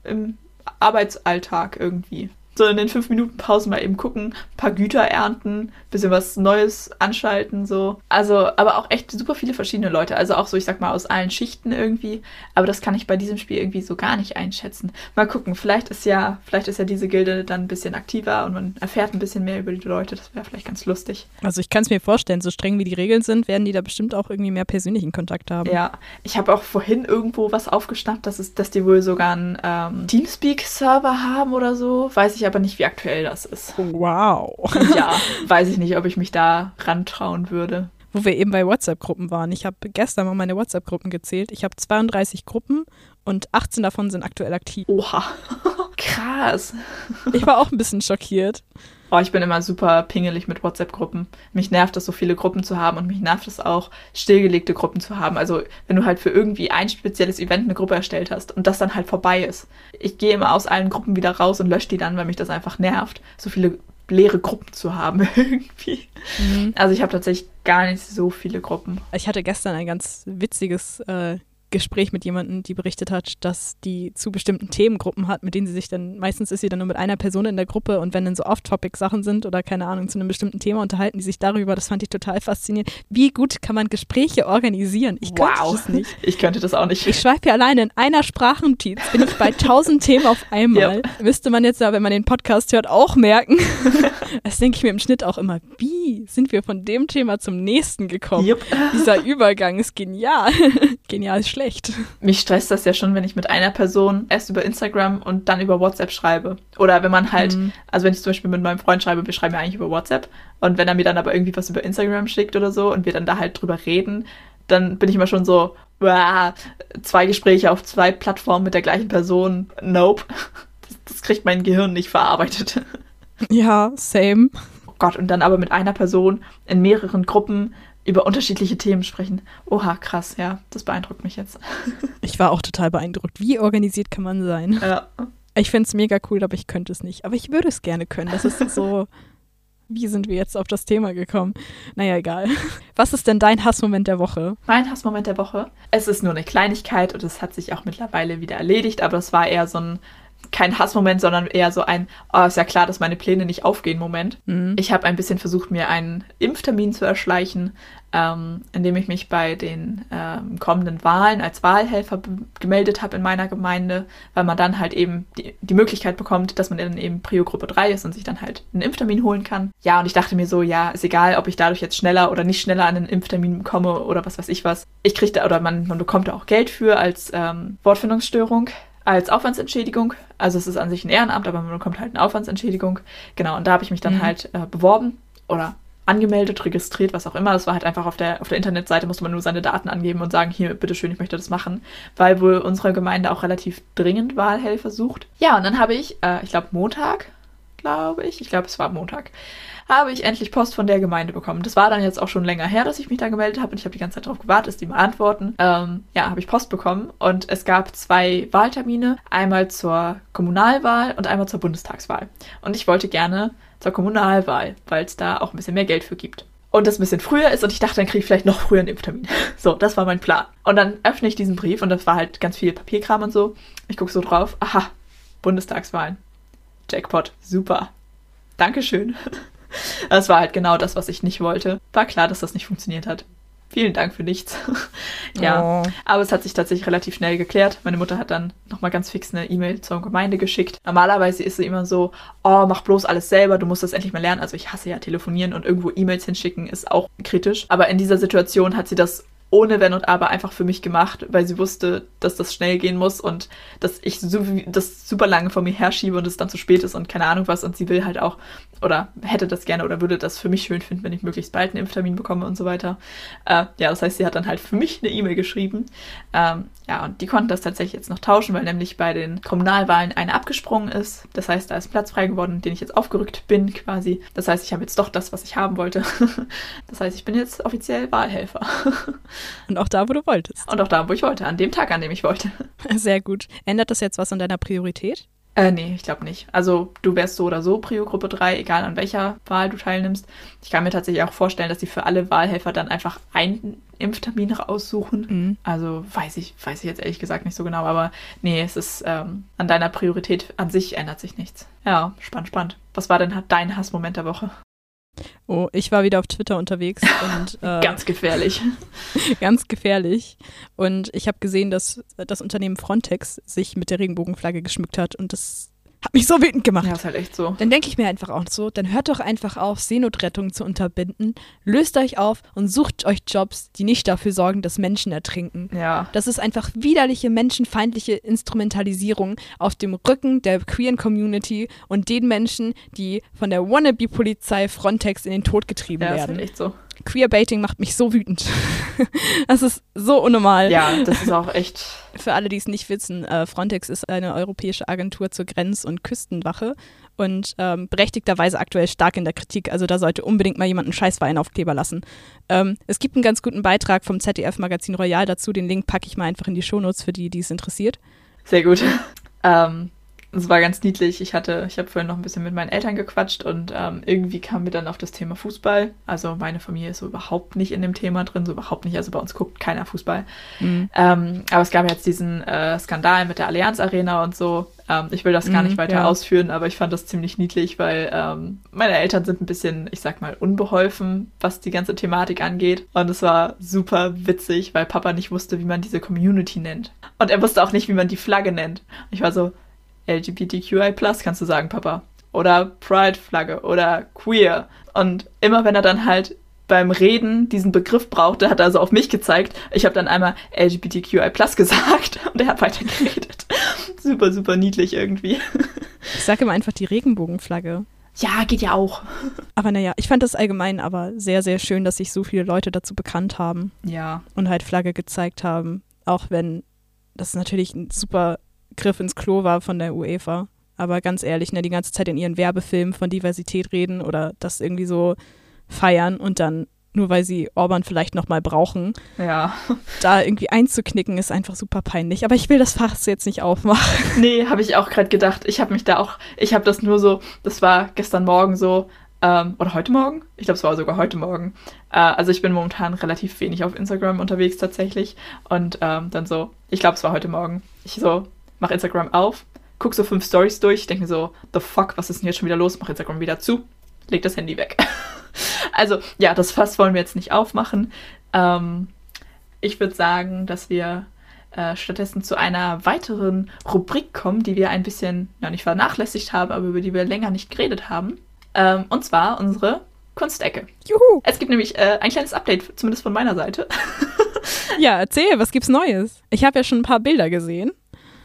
Speaker 1: im Arbeitsalltag irgendwie so in den fünf Minuten Pausen mal eben gucken, ein paar Güter ernten, bisschen was Neues anschalten, so. Also, aber auch echt super viele verschiedene Leute. Also auch so, ich sag mal, aus allen Schichten irgendwie. Aber das kann ich bei diesem Spiel irgendwie so gar nicht einschätzen. Mal gucken, vielleicht ist ja, vielleicht ist ja diese Gilde dann ein bisschen aktiver und man erfährt ein bisschen mehr über die Leute. Das wäre vielleicht ganz lustig.
Speaker 2: Also ich kann es mir vorstellen, so streng wie die Regeln sind, werden die da bestimmt auch irgendwie mehr persönlichen Kontakt haben.
Speaker 1: Ja, ich habe auch vorhin irgendwo was aufgeschnappt, dass, es, dass die wohl sogar einen ähm, Teamspeak-Server haben oder so. Weiß ich aber nicht, wie aktuell das ist.
Speaker 2: Wow.
Speaker 1: ja, weiß ich nicht, ob ich mich da rantrauen würde.
Speaker 2: Wo wir eben bei WhatsApp-Gruppen waren. Ich habe gestern mal meine WhatsApp-Gruppen gezählt. Ich habe 32 Gruppen und 18 davon sind aktuell aktiv.
Speaker 1: Oha, krass.
Speaker 2: Ich war auch ein bisschen schockiert.
Speaker 1: Oh, ich bin immer super pingelig mit WhatsApp-Gruppen. Mich nervt es, so viele Gruppen zu haben und mich nervt es auch, stillgelegte Gruppen zu haben. Also, wenn du halt für irgendwie ein spezielles Event eine Gruppe erstellt hast und das dann halt vorbei ist. Ich gehe immer aus allen Gruppen wieder raus und lösche die dann, weil mich das einfach nervt, so viele leere Gruppen zu haben irgendwie. Mhm. Also ich habe tatsächlich gar nicht so viele Gruppen.
Speaker 2: Ich hatte gestern ein ganz witziges äh, Gespräch mit jemandem, die berichtet hat, dass die zu bestimmten Themengruppen hat, mit denen sie sich dann, meistens ist sie dann nur mit einer Person in der Gruppe und wenn dann so Off-Topic-Sachen sind oder keine Ahnung, zu einem bestimmten Thema unterhalten die sich darüber. Das fand ich total faszinierend. Wie gut kann man Gespräche organisieren? Ich könnte wow. das nicht.
Speaker 1: Ich könnte das auch nicht.
Speaker 2: Ich schweife ja alleine in einer Sprachnotiz, bin ich bei tausend Themen auf einmal. Yep. Müsste man jetzt ja, wenn man den Podcast hört, auch merken. das denke ich mir im Schnitt auch immer. Wie sind wir von dem Thema zum nächsten gekommen? Yep. Dieser Übergang ist genial. genial ist schlecht.
Speaker 1: Mich stresst das ja schon, wenn ich mit einer Person erst über Instagram und dann über WhatsApp schreibe. Oder wenn man halt, mhm. also wenn ich zum Beispiel mit meinem Freund schreibe, wir schreiben ja eigentlich über WhatsApp. Und wenn er mir dann aber irgendwie was über Instagram schickt oder so und wir dann da halt drüber reden, dann bin ich immer schon so, zwei Gespräche auf zwei Plattformen mit der gleichen Person. Nope. Das, das kriegt mein Gehirn nicht verarbeitet.
Speaker 2: Ja, same.
Speaker 1: Oh Gott, und dann aber mit einer Person in mehreren Gruppen über unterschiedliche Themen sprechen. Oha, krass, ja, das beeindruckt mich jetzt.
Speaker 2: Ich war auch total beeindruckt. Wie organisiert kann man sein? Ja. Ich finde es mega cool, aber ich könnte es nicht. Aber ich würde es gerne können. Das ist so. Wie sind wir jetzt auf das Thema gekommen? Naja, egal. Was ist denn dein Hassmoment der Woche?
Speaker 1: Mein Hassmoment der Woche? Es ist nur eine Kleinigkeit und es hat sich auch mittlerweile wieder erledigt, aber es war eher so ein kein Hassmoment, sondern eher so ein, oh, ist ja klar, dass meine Pläne nicht aufgehen Moment. Mhm. Ich habe ein bisschen versucht, mir einen Impftermin zu erschleichen, ähm, indem ich mich bei den ähm, kommenden Wahlen als Wahlhelfer gemeldet habe in meiner Gemeinde, weil man dann halt eben die, die Möglichkeit bekommt, dass man dann eben Prio-Gruppe 3 ist und sich dann halt einen Impftermin holen kann. Ja, und ich dachte mir so, ja, ist egal, ob ich dadurch jetzt schneller oder nicht schneller an einen Impftermin komme oder was weiß ich was. Ich kriege da, oder man, man bekommt da auch Geld für als ähm, Wortfindungsstörung als Aufwandsentschädigung. Also es ist an sich ein Ehrenamt, aber man bekommt halt eine Aufwandsentschädigung. Genau, und da habe ich mich dann mhm. halt äh, beworben oder angemeldet, registriert, was auch immer. Das war halt einfach auf der, auf der Internetseite, musste man nur seine Daten angeben und sagen, hier, bitteschön, ich möchte das machen, weil wohl unsere Gemeinde auch relativ dringend Wahlhelfer sucht. Ja, und dann habe ich, äh, ich glaube Montag, glaube ich, ich glaube es war Montag, habe ich endlich Post von der Gemeinde bekommen. Das war dann jetzt auch schon länger her, dass ich mich da gemeldet habe und ich habe die ganze Zeit darauf gewartet, dass die mal antworten. Ähm, ja, habe ich Post bekommen und es gab zwei Wahltermine, einmal zur Kommunalwahl und einmal zur Bundestagswahl. Und ich wollte gerne zur Kommunalwahl, weil es da auch ein bisschen mehr Geld für gibt. Und das ein bisschen früher ist und ich dachte, dann kriege ich vielleicht noch früher einen Impftermin. So, das war mein Plan. Und dann öffne ich diesen Brief und das war halt ganz viel Papierkram und so. Ich gucke so drauf. Aha, Bundestagswahlen. Jackpot, super. Dankeschön. Das war halt genau das, was ich nicht wollte. War klar, dass das nicht funktioniert hat. Vielen Dank für nichts. ja, oh. aber es hat sich tatsächlich relativ schnell geklärt. Meine Mutter hat dann nochmal ganz fix eine E-Mail zur Gemeinde geschickt. Normalerweise ist sie immer so, oh, mach bloß alles selber, du musst das endlich mal lernen. Also ich hasse ja telefonieren und irgendwo E-Mails hinschicken ist auch kritisch. Aber in dieser Situation hat sie das ohne Wenn und Aber einfach für mich gemacht, weil sie wusste, dass das schnell gehen muss und dass ich so, das super lange vor mir herschiebe und es dann zu spät ist und keine Ahnung was. Und sie will halt auch oder hätte das gerne oder würde das für mich schön finden, wenn ich möglichst bald einen Impftermin bekomme und so weiter. Äh, ja, das heißt, sie hat dann halt für mich eine E-Mail geschrieben. Ähm, ja, und die konnten das tatsächlich jetzt noch tauschen, weil nämlich bei den Kommunalwahlen eine abgesprungen ist. Das heißt, da ist Platz frei geworden, den ich jetzt aufgerückt bin quasi. Das heißt, ich habe jetzt doch das, was ich haben wollte. das heißt, ich bin jetzt offiziell Wahlhelfer.
Speaker 2: und auch da, wo du wolltest.
Speaker 1: Und auch da, wo ich wollte, an dem Tag, an dem ich wollte.
Speaker 2: Sehr gut. Ändert das jetzt was an deiner Priorität?
Speaker 1: Äh, nee, ich glaube nicht. Also du wärst so oder so Prio-Gruppe 3, egal an welcher Wahl du teilnimmst. Ich kann mir tatsächlich auch vorstellen, dass sie für alle Wahlhelfer dann einfach einen Impftermin raussuchen. Mhm. Also weiß ich, weiß ich jetzt ehrlich gesagt nicht so genau, aber nee, es ist ähm, an deiner Priorität an sich ändert sich nichts. Ja, spannend, spannend. Was war denn dein Hassmoment der Woche?
Speaker 2: Oh, ich war wieder auf Twitter unterwegs und
Speaker 1: äh, ganz gefährlich.
Speaker 2: ganz gefährlich. Und ich habe gesehen, dass das Unternehmen Frontex sich mit der Regenbogenflagge geschmückt hat und das hat mich so wütend gemacht.
Speaker 1: Ja, ist halt echt so.
Speaker 2: Dann denke ich mir einfach auch so, dann hört doch einfach auf, Seenotrettung zu unterbinden, löst euch auf und sucht euch Jobs, die nicht dafür sorgen, dass Menschen ertrinken.
Speaker 1: Ja.
Speaker 2: Das ist einfach widerliche, menschenfeindliche Instrumentalisierung auf dem Rücken der queeren Community und den Menschen, die von der Wannabe-Polizei Frontex in den Tod getrieben
Speaker 1: ja,
Speaker 2: werden.
Speaker 1: Ja, ist halt echt so.
Speaker 2: Queerbaiting macht mich so wütend. das ist so unnormal.
Speaker 1: Ja, das ist auch echt.
Speaker 2: Für alle, die es nicht wissen, äh, Frontex ist eine europäische Agentur zur Grenz- und Küstenwache und ähm, berechtigterweise aktuell stark in der Kritik. Also da sollte unbedingt mal jemand einen Scheißwein lassen. Ähm, es gibt einen ganz guten Beitrag vom ZDF-Magazin Royal dazu. Den Link packe ich mal einfach in die Shownotes für die, die es interessiert.
Speaker 1: Sehr gut. Ähm, es war ganz niedlich. Ich hatte, ich habe vorhin noch ein bisschen mit meinen Eltern gequatscht und ähm, irgendwie kam mir dann auf das Thema Fußball. Also meine Familie ist so überhaupt nicht in dem Thema drin, so überhaupt nicht. Also bei uns guckt keiner Fußball. Mhm. Ähm, aber es gab jetzt diesen äh, Skandal mit der Allianz Arena und so. Ähm, ich will das gar nicht mhm, weiter ja. ausführen, aber ich fand das ziemlich niedlich, weil ähm, meine Eltern sind ein bisschen, ich sag mal, unbeholfen, was die ganze Thematik angeht. Und es war super witzig, weil Papa nicht wusste, wie man diese Community nennt. Und er wusste auch nicht, wie man die Flagge nennt. Ich war so, LGBTQI+, kannst du sagen, Papa. Oder Pride-Flagge oder Queer. Und immer wenn er dann halt beim Reden diesen Begriff brauchte, hat er also auf mich gezeigt. Ich habe dann einmal LGBTQI gesagt und er hat weiter geredet. super, super niedlich irgendwie.
Speaker 2: Ich sage immer einfach die Regenbogenflagge.
Speaker 1: Ja, geht ja auch.
Speaker 2: Aber naja, ich fand das allgemein aber sehr, sehr schön, dass sich so viele Leute dazu bekannt haben.
Speaker 1: Ja.
Speaker 2: Und halt Flagge gezeigt haben. Auch wenn das natürlich ein super Griff ins Klo war von der UEFA. Aber ganz ehrlich, ne, die ganze Zeit in ihren Werbefilmen von Diversität reden oder das irgendwie so feiern und dann nur weil sie Orban vielleicht nochmal brauchen,
Speaker 1: ja.
Speaker 2: da irgendwie einzuknicken, ist einfach super peinlich. Aber ich will das Fass jetzt nicht aufmachen.
Speaker 1: Nee, habe ich auch gerade gedacht. Ich habe mich da auch, ich habe das nur so, das war gestern Morgen so, ähm, oder heute Morgen? Ich glaube, es war sogar heute Morgen. Äh, also ich bin momentan relativ wenig auf Instagram unterwegs tatsächlich. Und ähm, dann so, ich glaube, es war heute Morgen. Ich so, mach Instagram auf, guck so fünf Stories durch, denke mir so, the fuck, was ist denn jetzt schon wieder los? Mach Instagram wieder zu, leg das Handy weg. also, ja, das Fass wollen wir jetzt nicht aufmachen. Ähm, ich würde sagen, dass wir äh, stattdessen zu einer weiteren Rubrik kommen, die wir ein bisschen, ja, nicht vernachlässigt haben, aber über die wir länger nicht geredet haben. Ähm, und zwar unsere Kunstecke.
Speaker 2: Juhu!
Speaker 1: Es gibt nämlich äh, ein kleines Update, zumindest von meiner Seite.
Speaker 2: ja, erzähl, was gibt's Neues? Ich habe ja schon ein paar Bilder gesehen.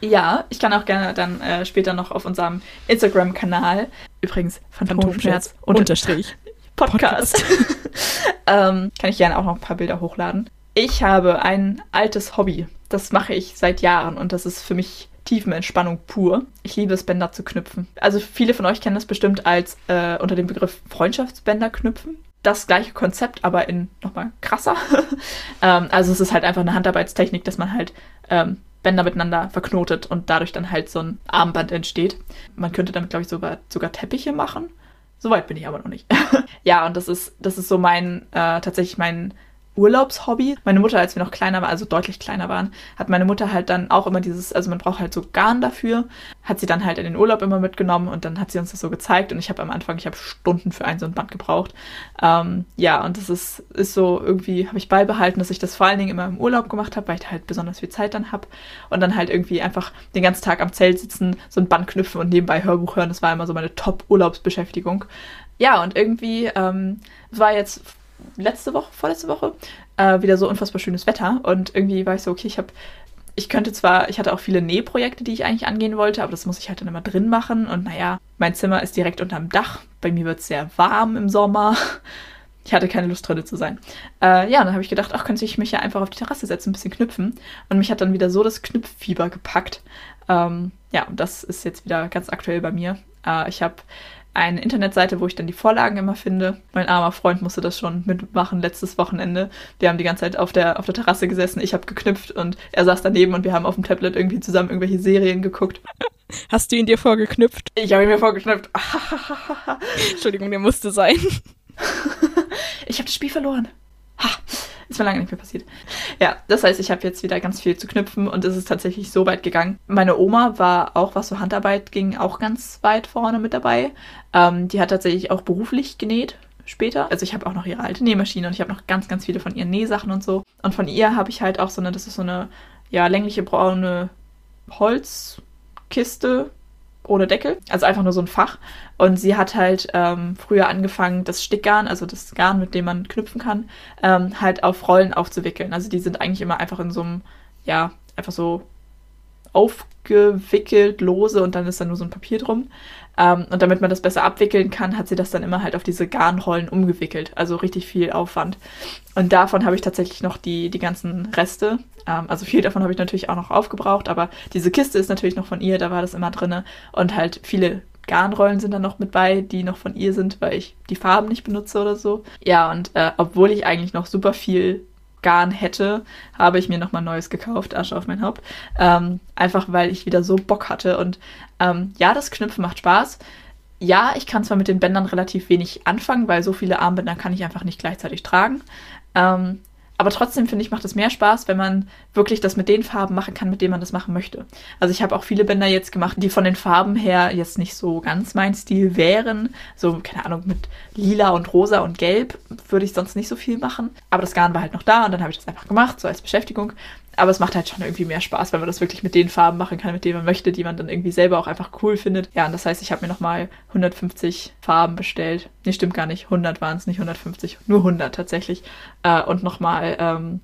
Speaker 1: Ja, ich kann auch gerne dann äh, später noch auf unserem Instagram-Kanal, übrigens Phantomschmerz,
Speaker 2: Unterstrich.
Speaker 1: Podcast. ähm, kann ich gerne auch noch ein paar Bilder hochladen. Ich habe ein altes Hobby. Das mache ich seit Jahren und das ist für mich Tiefenentspannung pur. Ich liebe es, Bänder zu knüpfen. Also viele von euch kennen das bestimmt als äh, unter dem Begriff Freundschaftsbänder knüpfen. Das gleiche Konzept, aber in nochmal krasser. ähm, also es ist halt einfach eine Handarbeitstechnik, dass man halt ähm, Bänder miteinander verknotet und dadurch dann halt so ein Armband entsteht. Man könnte damit, glaube ich, sogar, sogar Teppiche machen. Soweit bin ich aber noch nicht. ja, und das ist, das ist so mein, äh, tatsächlich mein Urlaubshobby. Meine Mutter, als wir noch kleiner waren, also deutlich kleiner waren, hat meine Mutter halt dann auch immer dieses, also man braucht halt so Garn dafür, hat sie dann halt in den Urlaub immer mitgenommen und dann hat sie uns das so gezeigt und ich habe am Anfang, ich habe Stunden für ein so ein Band gebraucht. Ähm, ja, und das ist, ist so irgendwie, habe ich beibehalten, dass ich das vor allen Dingen immer im Urlaub gemacht habe, weil ich halt besonders viel Zeit dann habe und dann halt irgendwie einfach den ganzen Tag am Zelt sitzen, so ein Band knüpfen und nebenbei Hörbuch hören, das war immer so meine Top-Urlaubsbeschäftigung. Ja, und irgendwie ähm, war jetzt letzte Woche, vorletzte Woche, äh, wieder so unfassbar schönes Wetter. Und irgendwie war ich so, okay, ich habe, ich könnte zwar, ich hatte auch viele Nähprojekte, die ich eigentlich angehen wollte, aber das muss ich halt dann immer drin machen. Und naja, mein Zimmer ist direkt unterm Dach. Bei mir wird es sehr warm im Sommer. Ich hatte keine Lust drin zu sein. Äh, ja, und dann habe ich gedacht, ach, könnte ich mich ja einfach auf die Terrasse setzen, ein bisschen knüpfen. Und mich hat dann wieder so das Knüpffieber gepackt. Ähm, ja, und das ist jetzt wieder ganz aktuell bei mir. Äh, ich habe eine Internetseite, wo ich dann die Vorlagen immer finde. Mein armer Freund musste das schon mitmachen letztes Wochenende. Wir haben die ganze Zeit auf der, auf der Terrasse gesessen, ich habe geknüpft und er saß daneben und wir haben auf dem Tablet irgendwie zusammen irgendwelche Serien geguckt.
Speaker 2: Hast du ihn dir vorgeknüpft?
Speaker 1: Ich habe ihn mir vorgeknüpft.
Speaker 2: Entschuldigung, der musste sein.
Speaker 1: ich habe das Spiel verloren. Ha. Ist mir lange nicht mehr passiert. Ja, das heißt, ich habe jetzt wieder ganz viel zu knüpfen und es ist tatsächlich so weit gegangen. Meine Oma war auch, was so Handarbeit ging, auch ganz weit vorne mit dabei. Ähm, die hat tatsächlich auch beruflich genäht später. Also ich habe auch noch ihre alte Nähmaschine und ich habe noch ganz, ganz viele von ihren Nähsachen und so. Und von ihr habe ich halt auch so eine, das ist so eine, ja, längliche braune Holzkiste ohne Deckel, also einfach nur so ein Fach. Und sie hat halt ähm, früher angefangen, das Stickgarn, also das Garn, mit dem man knüpfen kann, ähm, halt auf Rollen aufzuwickeln. Also die sind eigentlich immer einfach in so einem, ja, einfach so aufgewickelt, lose und dann ist da nur so ein Papier drum. Ähm, und damit man das besser abwickeln kann, hat sie das dann immer halt auf diese Garnrollen umgewickelt. Also richtig viel Aufwand. Und davon habe ich tatsächlich noch die, die ganzen Reste. Ähm, also viel davon habe ich natürlich auch noch aufgebraucht, aber diese Kiste ist natürlich noch von ihr, da war das immer drin. Und halt viele Garnrollen sind dann noch mit bei, die noch von ihr sind, weil ich die Farben nicht benutze oder so. Ja, und äh, obwohl ich eigentlich noch super viel Garn hätte, habe ich mir nochmal Neues gekauft, Asche auf mein Haupt. Ähm, einfach weil ich wieder so Bock hatte. Und ähm, ja, das Knüpfen macht Spaß. Ja, ich kann zwar mit den Bändern relativ wenig anfangen, weil so viele Armbänder kann ich einfach nicht gleichzeitig tragen. Ähm, aber trotzdem finde ich, macht es mehr Spaß, wenn man wirklich das mit den Farben machen kann, mit denen man das machen möchte. Also ich habe auch viele Bänder jetzt gemacht, die von den Farben her jetzt nicht so ganz mein Stil wären. So, keine Ahnung, mit lila und rosa und gelb würde ich sonst nicht so viel machen. Aber das Garn war halt noch da und dann habe ich das einfach gemacht, so als Beschäftigung. Aber es macht halt schon irgendwie mehr Spaß, wenn man das wirklich mit den Farben machen kann, mit denen man möchte, die man dann irgendwie selber auch einfach cool findet. Ja, und das heißt, ich habe mir nochmal 150 Farben bestellt. Nee, stimmt gar nicht. 100 waren es, nicht 150. Nur 100 tatsächlich. Äh, und nochmal, ähm,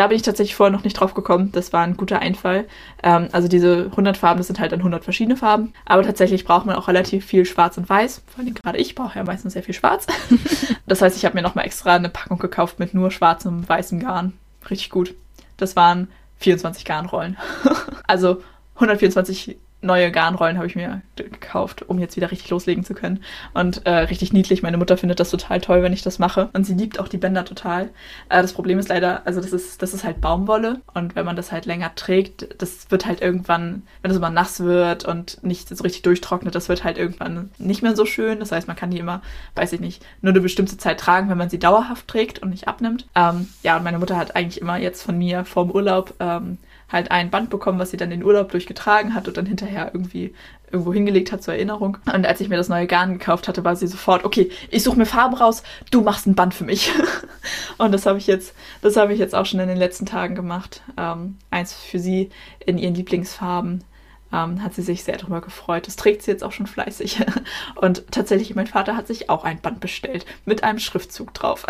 Speaker 1: da bin ich tatsächlich vorher noch nicht drauf gekommen. Das war ein guter Einfall. Ähm, also diese 100 Farben, das sind halt dann 100 verschiedene Farben. Aber tatsächlich braucht man auch relativ viel Schwarz und Weiß. Vor allem gerade ich brauche ja meistens sehr viel Schwarz. das heißt, ich habe mir nochmal extra eine Packung gekauft mit nur schwarzem und weißem Garn. Richtig gut. Das waren 24 Garnrollen. also 124 neue Garnrollen habe ich mir gekauft, um jetzt wieder richtig loslegen zu können. Und äh, richtig niedlich. Meine Mutter findet das total toll, wenn ich das mache. Und sie liebt auch die Bänder total. Äh, das Problem ist leider, also das ist, das ist halt Baumwolle. Und wenn man das halt länger trägt, das wird halt irgendwann, wenn es immer nass wird und nicht so richtig durchtrocknet, das wird halt irgendwann nicht mehr so schön. Das heißt, man kann die immer, weiß ich nicht, nur eine bestimmte Zeit tragen, wenn man sie dauerhaft trägt und nicht abnimmt. Ähm, ja, und meine Mutter hat eigentlich immer jetzt von mir vorm Urlaub ähm, halt ein Band bekommen, was sie dann den Urlaub durchgetragen hat und dann hinterher irgendwie irgendwo hingelegt hat zur Erinnerung. Und als ich mir das neue Garn gekauft hatte, war sie sofort, okay, ich suche mir Farben raus, du machst ein Band für mich. und das habe ich jetzt, das habe ich jetzt auch schon in den letzten Tagen gemacht. Ähm, eins für sie in ihren Lieblingsfarben. Ähm, hat sie sich sehr darüber gefreut. Das trägt sie jetzt auch schon fleißig. Und tatsächlich, mein Vater hat sich auch ein Band bestellt mit einem Schriftzug drauf.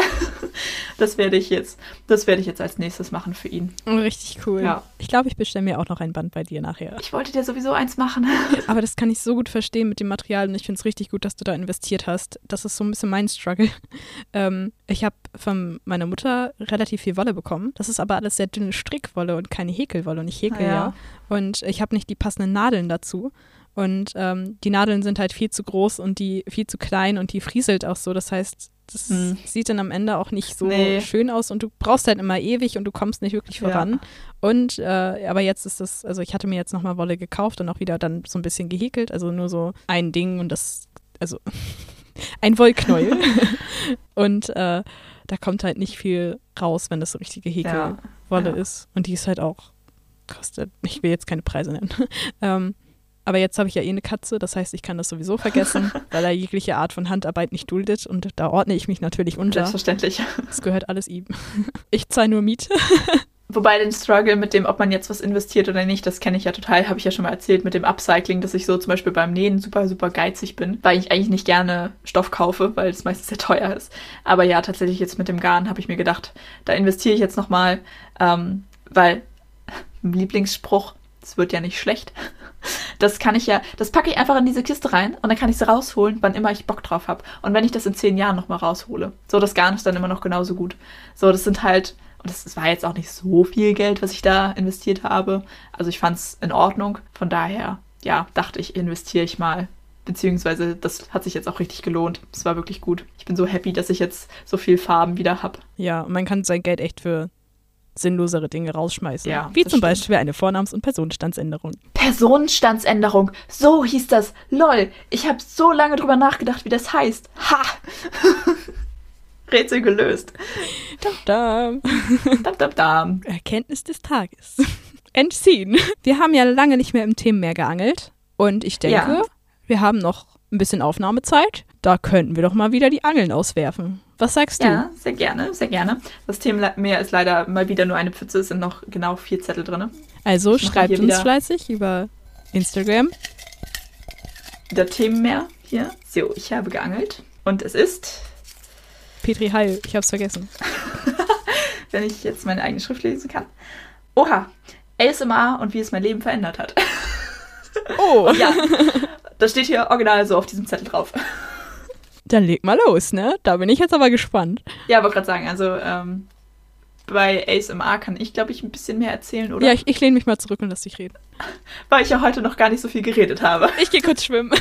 Speaker 1: das werde ich jetzt, das werde ich jetzt als nächstes machen für ihn.
Speaker 2: Richtig cool.
Speaker 1: Ja.
Speaker 2: Ich glaube, ich bestelle mir auch noch ein Band bei dir nachher.
Speaker 1: Ich wollte dir sowieso eins machen.
Speaker 2: Aber das kann ich so gut verstehen mit dem Material und ich finde es richtig gut, dass du da investiert hast. Das ist so ein bisschen mein Struggle. Ähm, ich habe von meiner Mutter relativ viel Wolle bekommen. Das ist aber alles sehr dünne Strickwolle und keine Häkelwolle und ich häkel
Speaker 1: Ah, ja.
Speaker 2: ja. Und ich habe nicht die passenden Nadeln dazu. Und ähm, die Nadeln sind halt viel zu groß und die viel zu klein und die frieselt auch so. Das heißt, das
Speaker 1: Hm.
Speaker 2: sieht dann am Ende auch nicht so
Speaker 1: Nee.
Speaker 2: schön aus und du brauchst halt immer ewig und du kommst nicht wirklich
Speaker 1: Ja.
Speaker 2: voran. Und äh, aber jetzt ist das, also ich hatte mir jetzt nochmal Wolle gekauft und auch wieder dann so ein bisschen gehäkelt, also nur so ein Ding und das, also ein Wollknäuel. und äh, da kommt halt nicht viel raus, wenn das so richtige Häkelwolle
Speaker 1: Ja, ja.
Speaker 2: ist. Und die ist halt auch, kostet, ich will jetzt keine Preise nennen. ähm, aber jetzt habe ich ja eh eine Katze, das heißt, ich kann das sowieso vergessen, weil er jegliche Art von Handarbeit nicht duldet und da ordne ich mich natürlich unter.
Speaker 1: Selbstverständlich.
Speaker 2: Das gehört alles ihm. Ich zahle nur Miete.
Speaker 1: Wobei den Struggle mit dem, ob man jetzt was investiert oder nicht, das kenne ich ja total, habe ich ja schon mal erzählt mit dem Upcycling, dass ich so zum Beispiel beim Nähen super, super geizig bin, weil ich eigentlich nicht gerne Stoff kaufe, weil es meistens sehr teuer ist. Aber ja, tatsächlich jetzt mit dem Garn habe ich mir gedacht, da investiere ich jetzt nochmal, ähm, weil Lieblingsspruch, es wird ja nicht schlecht. Das kann ich ja, das packe ich einfach in diese Kiste rein und dann kann ich sie rausholen, wann immer ich Bock drauf habe. Und wenn ich das in zehn Jahren nochmal raushole. So, das Garn ist dann immer noch genauso gut. So, das sind halt, und das, das war jetzt auch nicht so viel Geld, was ich da investiert habe. Also ich fand es in Ordnung. Von daher, ja, dachte ich, investiere ich mal. Beziehungsweise, das hat sich jetzt auch richtig gelohnt. Es war wirklich gut. Ich bin so happy, dass ich jetzt so viel Farben wieder habe.
Speaker 2: Ja, man kann sein Geld echt für sinnlosere Dinge rausschmeißen.
Speaker 1: Ja,
Speaker 2: Wie zum
Speaker 1: stimmt.
Speaker 2: Beispiel eine Vornamens- und Personenstandsänderung.
Speaker 1: Personenstandsänderung. So hieß das. Lol. Ich habe so lange drüber nachgedacht, wie das heißt. Ha! Rätsel gelöst.
Speaker 2: Da.
Speaker 1: Dam, dam, dam.
Speaker 2: Erkenntnis des Tages. Entziehen. Wir haben ja lange nicht mehr im Themenmeer geangelt. Und ich denke,
Speaker 1: Ja.
Speaker 2: wir haben noch ein bisschen Aufnahmezeit. Da könnten wir doch mal wieder die Angeln auswerfen. Was sagst du?
Speaker 1: Ja, sehr gerne, sehr gerne. Das Themenmeer ist leider mal wieder nur eine Pfütze. Es sind noch genau vier Zettel drin.
Speaker 2: Also schreibt uns
Speaker 1: wieder-
Speaker 2: fleißig über Instagram.
Speaker 1: Wieder Themenmeer hier. So, ich habe geangelt. Und es ist,
Speaker 2: Petri Heil, ich hab's vergessen.
Speaker 1: wenn ich jetzt meine eigene Schrift lesen kann. Oha, ASMR und wie es mein Leben verändert hat.
Speaker 2: Oh,
Speaker 1: Ja, das steht hier original so auf diesem Zettel drauf.
Speaker 2: Dann leg mal los, ne? Da bin ich jetzt aber gespannt.
Speaker 1: Ja, wollte gerade sagen, also ähm, bei ASMR kann ich, glaube ich, ein bisschen mehr erzählen, oder?
Speaker 2: Ja, ich, ich lehne mich mal zurück und lass dich reden.
Speaker 1: Weil ich ja heute noch gar nicht so viel geredet habe.
Speaker 2: Ich gehe kurz schwimmen.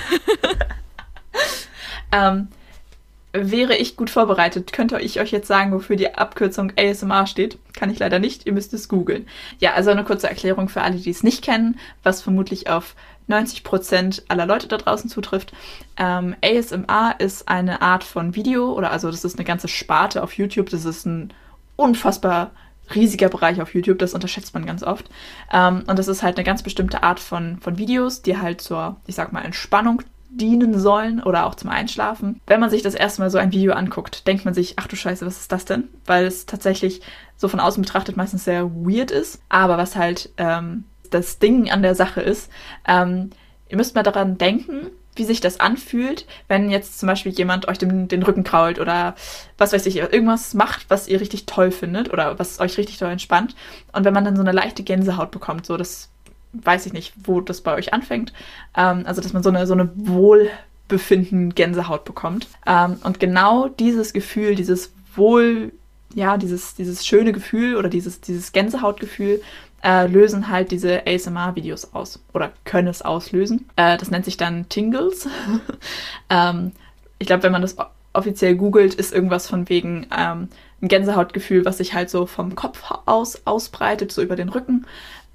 Speaker 1: Ähm, wäre ich gut vorbereitet, könnte ich euch jetzt sagen, wofür die Abkürzung ASMR steht. Kann ich leider nicht, ihr müsst es googeln. Ja, also eine kurze Erklärung für alle, die es nicht kennen, was vermutlich auf 90% aller Leute da draußen zutrifft. Ähm, ASMR ist eine Art von Video, oder also das ist eine ganze Sparte auf YouTube. Das ist ein unfassbar riesiger Bereich auf YouTube, das unterschätzt man ganz oft. Ähm, und das ist halt eine ganz bestimmte Art von, von Videos, die halt zur, ich sag mal, Entspannung dienen sollen oder auch zum Einschlafen. Wenn man sich das erste Mal so ein Video anguckt, denkt man sich, ach du Scheiße, was ist das denn? Weil es tatsächlich so von außen betrachtet meistens sehr weird ist. Aber was halt ähm, das Ding an der Sache ist, ähm, ihr müsst mal daran denken, wie sich das anfühlt, wenn jetzt zum Beispiel jemand euch den, den Rücken krault oder was weiß ich, irgendwas macht, was ihr richtig toll findet oder was euch richtig toll entspannt. Und wenn man dann so eine leichte Gänsehaut bekommt, so das weiß ich nicht, wo das bei euch anfängt. Ähm, also, dass man so eine, so eine Wohlbefinden Gänsehaut bekommt. Ähm, und genau dieses Gefühl, dieses Wohl, ja, dieses, dieses schöne Gefühl oder dieses, dieses Gänsehautgefühl äh, lösen halt diese ASMR-Videos aus oder können es auslösen. Äh, das nennt sich dann Tingles. ähm, ich glaube, wenn man das offiziell googelt, ist irgendwas von wegen ähm, ein Gänsehautgefühl, was sich halt so vom Kopf aus ausbreitet, so über den Rücken.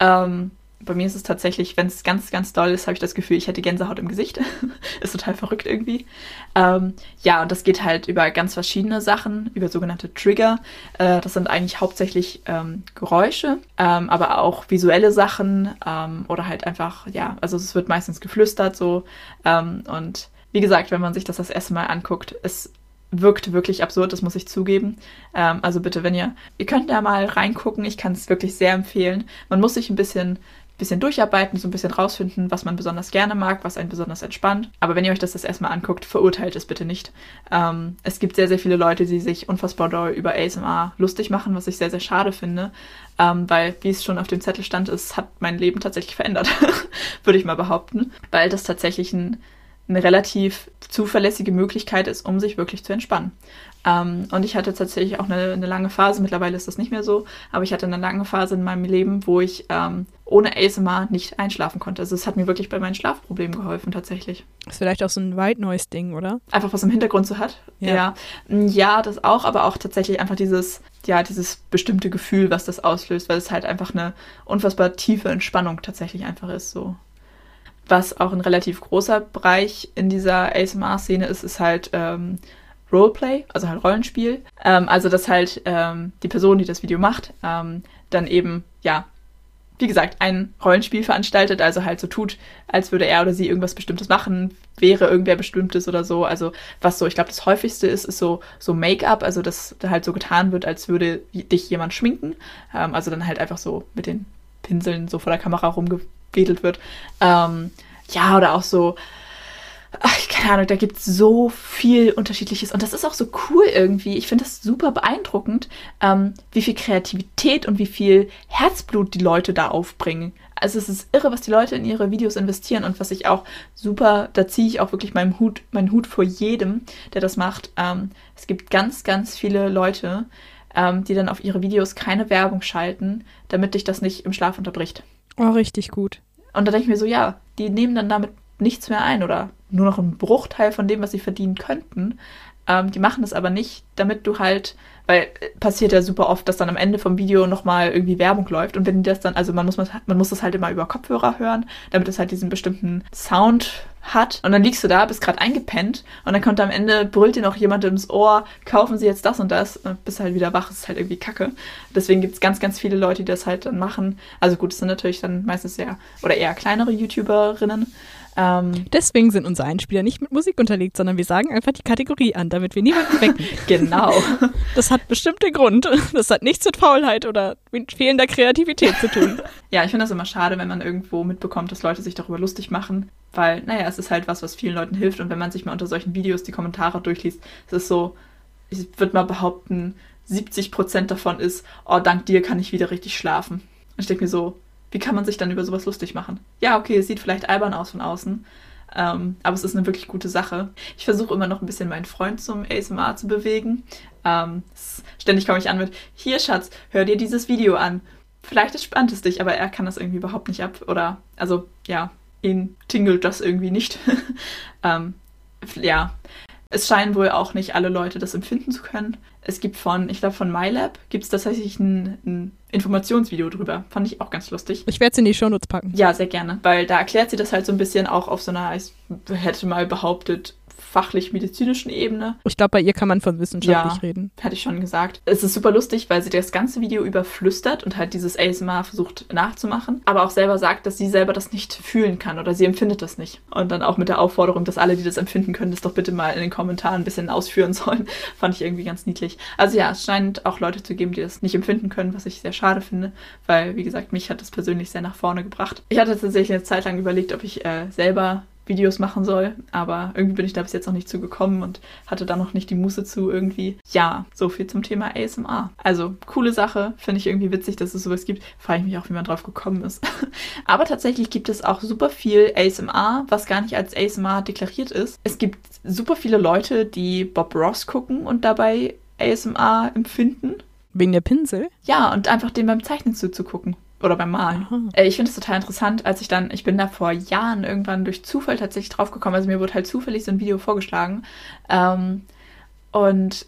Speaker 1: Ähm, bei mir ist es tatsächlich, wenn es ganz, ganz doll ist, habe ich das Gefühl, ich hätte Gänsehaut im Gesicht. ist total verrückt irgendwie. Ähm, ja, und das geht halt über ganz verschiedene Sachen, über sogenannte Trigger. Äh, das sind eigentlich hauptsächlich ähm, Geräusche, ähm, aber auch visuelle Sachen ähm, oder halt einfach, ja, also es wird meistens geflüstert so. Ähm, und wie gesagt, wenn man sich das das erste Mal anguckt, es wirkt wirklich absurd, das muss ich zugeben. Ähm, also bitte, wenn ihr, ihr könnt da mal reingucken, ich kann es wirklich sehr empfehlen. Man muss sich ein bisschen bisschen durcharbeiten, so ein bisschen rausfinden, was man besonders gerne mag, was einen besonders entspannt. Aber wenn ihr euch das das erstmal anguckt, verurteilt es bitte nicht. Ähm, es gibt sehr, sehr viele Leute, die sich unfassbar doll über ASMR lustig machen, was ich sehr, sehr schade finde. Ähm, weil, wie es schon auf dem Zettel stand, es hat mein Leben tatsächlich verändert, würde ich mal behaupten. Weil das tatsächlich ein, eine relativ zuverlässige Möglichkeit ist, um sich wirklich zu entspannen. Ähm, und ich hatte tatsächlich auch eine, eine, lange Phase, mittlerweile ist das nicht mehr so, aber ich hatte eine lange Phase in meinem Leben, wo ich ähm, ohne ASMR nicht einschlafen konnte. Also es hat mir wirklich bei meinen Schlafproblemen geholfen, tatsächlich.
Speaker 2: Das ist vielleicht auch so ein White Noise-Ding, oder?
Speaker 1: Einfach was im Hintergrund so hat. Ja. ja. Mm, ja. das auch, aber auch tatsächlich einfach dieses, ja, dieses bestimmte Gefühl, was das auslöst, weil es halt einfach eine unfassbar tiefe Entspannung tatsächlich einfach ist, so. Was auch ein relativ großer Bereich in dieser ASMR-Szene ist, ist halt ähm, Roleplay, also halt Rollenspiel. Ähm, also, dass halt ähm, die Person, die das Video macht, ähm, dann eben, ja, wie gesagt, ein Rollenspiel veranstaltet, also halt so tut, als würde er oder sie irgendwas Bestimmtes machen, wäre irgendwer Bestimmtes oder so. Also, was so, ich glaube, das häufigste ist, ist so, so Make-up, also dass da halt so getan wird, als würde dich jemand schminken. Ähm, also dann halt einfach so mit den Pinseln so vor der Kamera rumgewedelt wird. Ähm, ja, oder auch so, ach, keine Ahnung, da gibt es so viel Unterschiedliches. Und das ist auch so cool irgendwie. Ich finde das super beeindruckend, ähm, wie viel Kreativität und wie viel Herzblut die Leute da aufbringen. Also es ist irre, was die Leute in ihre Videos investieren und was ich auch super, da ziehe ich auch wirklich meinen Hut, meinen Hut vor jedem, der das macht. Ähm, es gibt ganz, ganz viele Leute, ähm, die dann auf ihre Videos keine Werbung schalten, damit dich das nicht im Schlaf unterbricht.
Speaker 2: Oh, richtig gut.
Speaker 1: Und da denke ich mir so, ja, die nehmen dann damit nichts mehr ein oder nur noch einen Bruchteil von dem, was sie verdienen könnten. Ähm, die machen das aber nicht, damit du halt, weil äh, passiert ja super oft, dass dann am Ende vom Video nochmal irgendwie Werbung läuft und wenn das dann, also man muss, man muss das halt immer über Kopfhörer hören, damit es halt diesen bestimmten Sound hat und dann liegst du da, bist gerade eingepennt und dann kommt am Ende, brüllt dir noch jemand ins Ohr, kaufen sie jetzt das und das und bist halt wieder wach, ist halt irgendwie kacke. Deswegen gibt es ganz, ganz viele Leute, die das halt dann machen. Also gut, es sind natürlich dann meistens sehr, oder eher kleinere YouTuberinnen,
Speaker 2: ähm, Deswegen sind unsere Einspieler nicht mit Musik unterlegt, sondern wir sagen einfach die Kategorie an, damit wir niemanden wecken.
Speaker 1: genau.
Speaker 2: Das hat bestimmt den Grund. Das hat nichts mit Faulheit oder mit fehlender Kreativität zu tun.
Speaker 1: ja, ich finde das immer schade, wenn man irgendwo mitbekommt, dass Leute sich darüber lustig machen, weil, naja, es ist halt was, was vielen Leuten hilft und wenn man sich mal unter solchen Videos die Kommentare durchliest, es ist so, ich würde mal behaupten, 70 Prozent davon ist, oh, dank dir kann ich wieder richtig schlafen. Und ich denke mir so, wie kann man sich dann über sowas lustig machen? Ja, okay, es sieht vielleicht albern aus von außen, ähm, aber es ist eine wirklich gute Sache. Ich versuche immer noch ein bisschen meinen Freund zum ASMR zu bewegen. Ähm, ständig komme ich an mit, hier Schatz, hör dir dieses Video an. Vielleicht entspannt es dich, aber er kann das irgendwie überhaupt nicht ab. Oder, also, ja, ihn tingelt das irgendwie nicht. ähm, ja, es scheinen wohl auch nicht alle Leute das empfinden zu können. Es gibt von, ich glaube, von MyLab gibt es tatsächlich ein, ein, Informationsvideo drüber. Fand ich auch ganz lustig.
Speaker 2: Ich werde es in die Shownotes packen.
Speaker 1: Ja, sehr gerne, weil da erklärt sie das halt so ein bisschen auch auf so einer, ich hätte mal behauptet, fachlich-medizinischen Ebene.
Speaker 2: Ich glaube, bei ihr kann man von wissenschaftlich ja, reden.
Speaker 1: Hatte ich schon gesagt. Es ist super lustig, weil sie das ganze Video überflüstert und halt dieses ASMR versucht nachzumachen, aber auch selber sagt, dass sie selber das nicht fühlen kann oder sie empfindet das nicht. Und dann auch mit der Aufforderung, dass alle, die das empfinden können, das doch bitte mal in den Kommentaren ein bisschen ausführen sollen. Fand ich irgendwie ganz niedlich. Also ja, es scheint auch Leute zu geben, die das nicht empfinden können, was ich sehr schade finde, weil, wie gesagt, mich hat das persönlich sehr nach vorne gebracht. Ich hatte tatsächlich eine Zeit lang überlegt, ob ich äh, selber Videos machen soll, aber irgendwie bin ich da bis jetzt noch nicht zugekommen und hatte da noch nicht die Muße zu irgendwie. Ja, so viel zum Thema ASMR. Also, coole Sache, finde ich irgendwie witzig, dass es sowas gibt. Frage ich mich auch, wie man drauf gekommen ist. aber tatsächlich gibt es auch super viel ASMR, was gar nicht als ASMR deklariert ist. Es gibt super viele Leute, die Bob Ross gucken und dabei ASMR empfinden.
Speaker 2: Wegen der Pinsel?
Speaker 1: Ja, und einfach dem beim Zeichnen zuzugucken oder beim Malen. Äh, ich finde es total interessant, als ich dann, ich bin da vor Jahren irgendwann durch Zufall tatsächlich draufgekommen, also mir wurde halt zufällig so ein Video vorgeschlagen. Ähm, und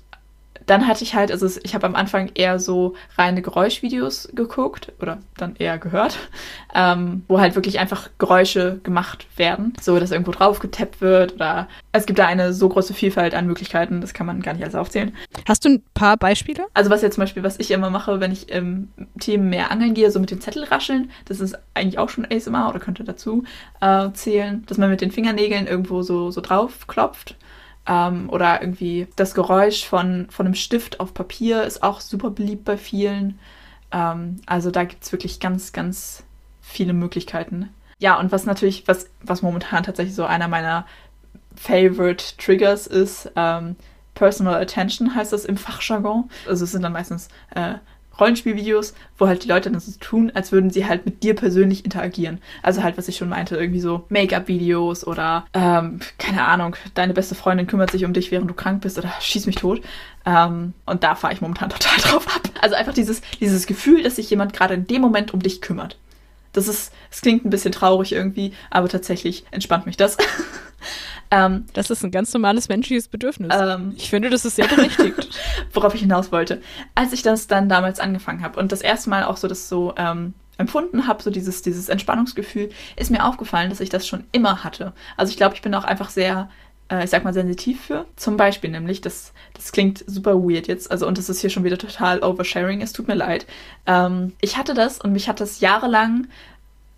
Speaker 1: dann hatte ich halt, also ich habe am Anfang eher so reine Geräuschvideos geguckt oder dann eher gehört, ähm, wo halt wirklich einfach Geräusche gemacht werden, so dass irgendwo drauf getappt wird oder es gibt da eine so große Vielfalt an Möglichkeiten, das kann man gar nicht alles aufzählen.
Speaker 2: Hast du ein paar Beispiele?
Speaker 1: Also was jetzt zum Beispiel, was ich immer mache, wenn ich im Team mehr angeln gehe, so mit dem Zettel rascheln, das ist eigentlich auch schon ASMR oder könnte dazu äh, zählen, dass man mit den Fingernägeln irgendwo so, so drauf klopft ähm, oder irgendwie das Geräusch von, von einem Stift auf Papier ist auch super beliebt bei vielen. Ähm, also da gibt es wirklich ganz, ganz viele Möglichkeiten. Ja, und was natürlich, was, was momentan tatsächlich so einer meiner Favorite Triggers ist, ähm, Personal Attention heißt das im Fachjargon. Also es sind dann meistens äh, Rollenspielvideos, wo halt die Leute dann so tun, als würden sie halt mit dir persönlich interagieren. Also halt, was ich schon meinte, irgendwie so Make-up-Videos oder, ähm, keine Ahnung, deine beste Freundin kümmert sich um dich, während du krank bist oder schieß mich tot. Ähm, und da fahre ich momentan total drauf ab. Also einfach dieses, dieses Gefühl, dass sich jemand gerade in dem Moment um dich kümmert. Das ist, es klingt ein bisschen traurig irgendwie, aber tatsächlich entspannt mich das.
Speaker 2: Ähm, das ist ein ganz normales menschliches Bedürfnis. Ähm, ich finde, das ist sehr berechtigt.
Speaker 1: worauf ich hinaus wollte. Als ich das dann damals angefangen habe und das erste Mal auch so das so ähm, empfunden habe, so dieses, dieses Entspannungsgefühl, ist mir aufgefallen, dass ich das schon immer hatte. Also ich glaube, ich bin auch einfach sehr äh, ich sag mal, sensitiv für. Zum Beispiel nämlich, das, das klingt super weird jetzt, also und das ist hier schon wieder total oversharing, es tut mir leid. Ähm, ich hatte das und mich hat das jahrelang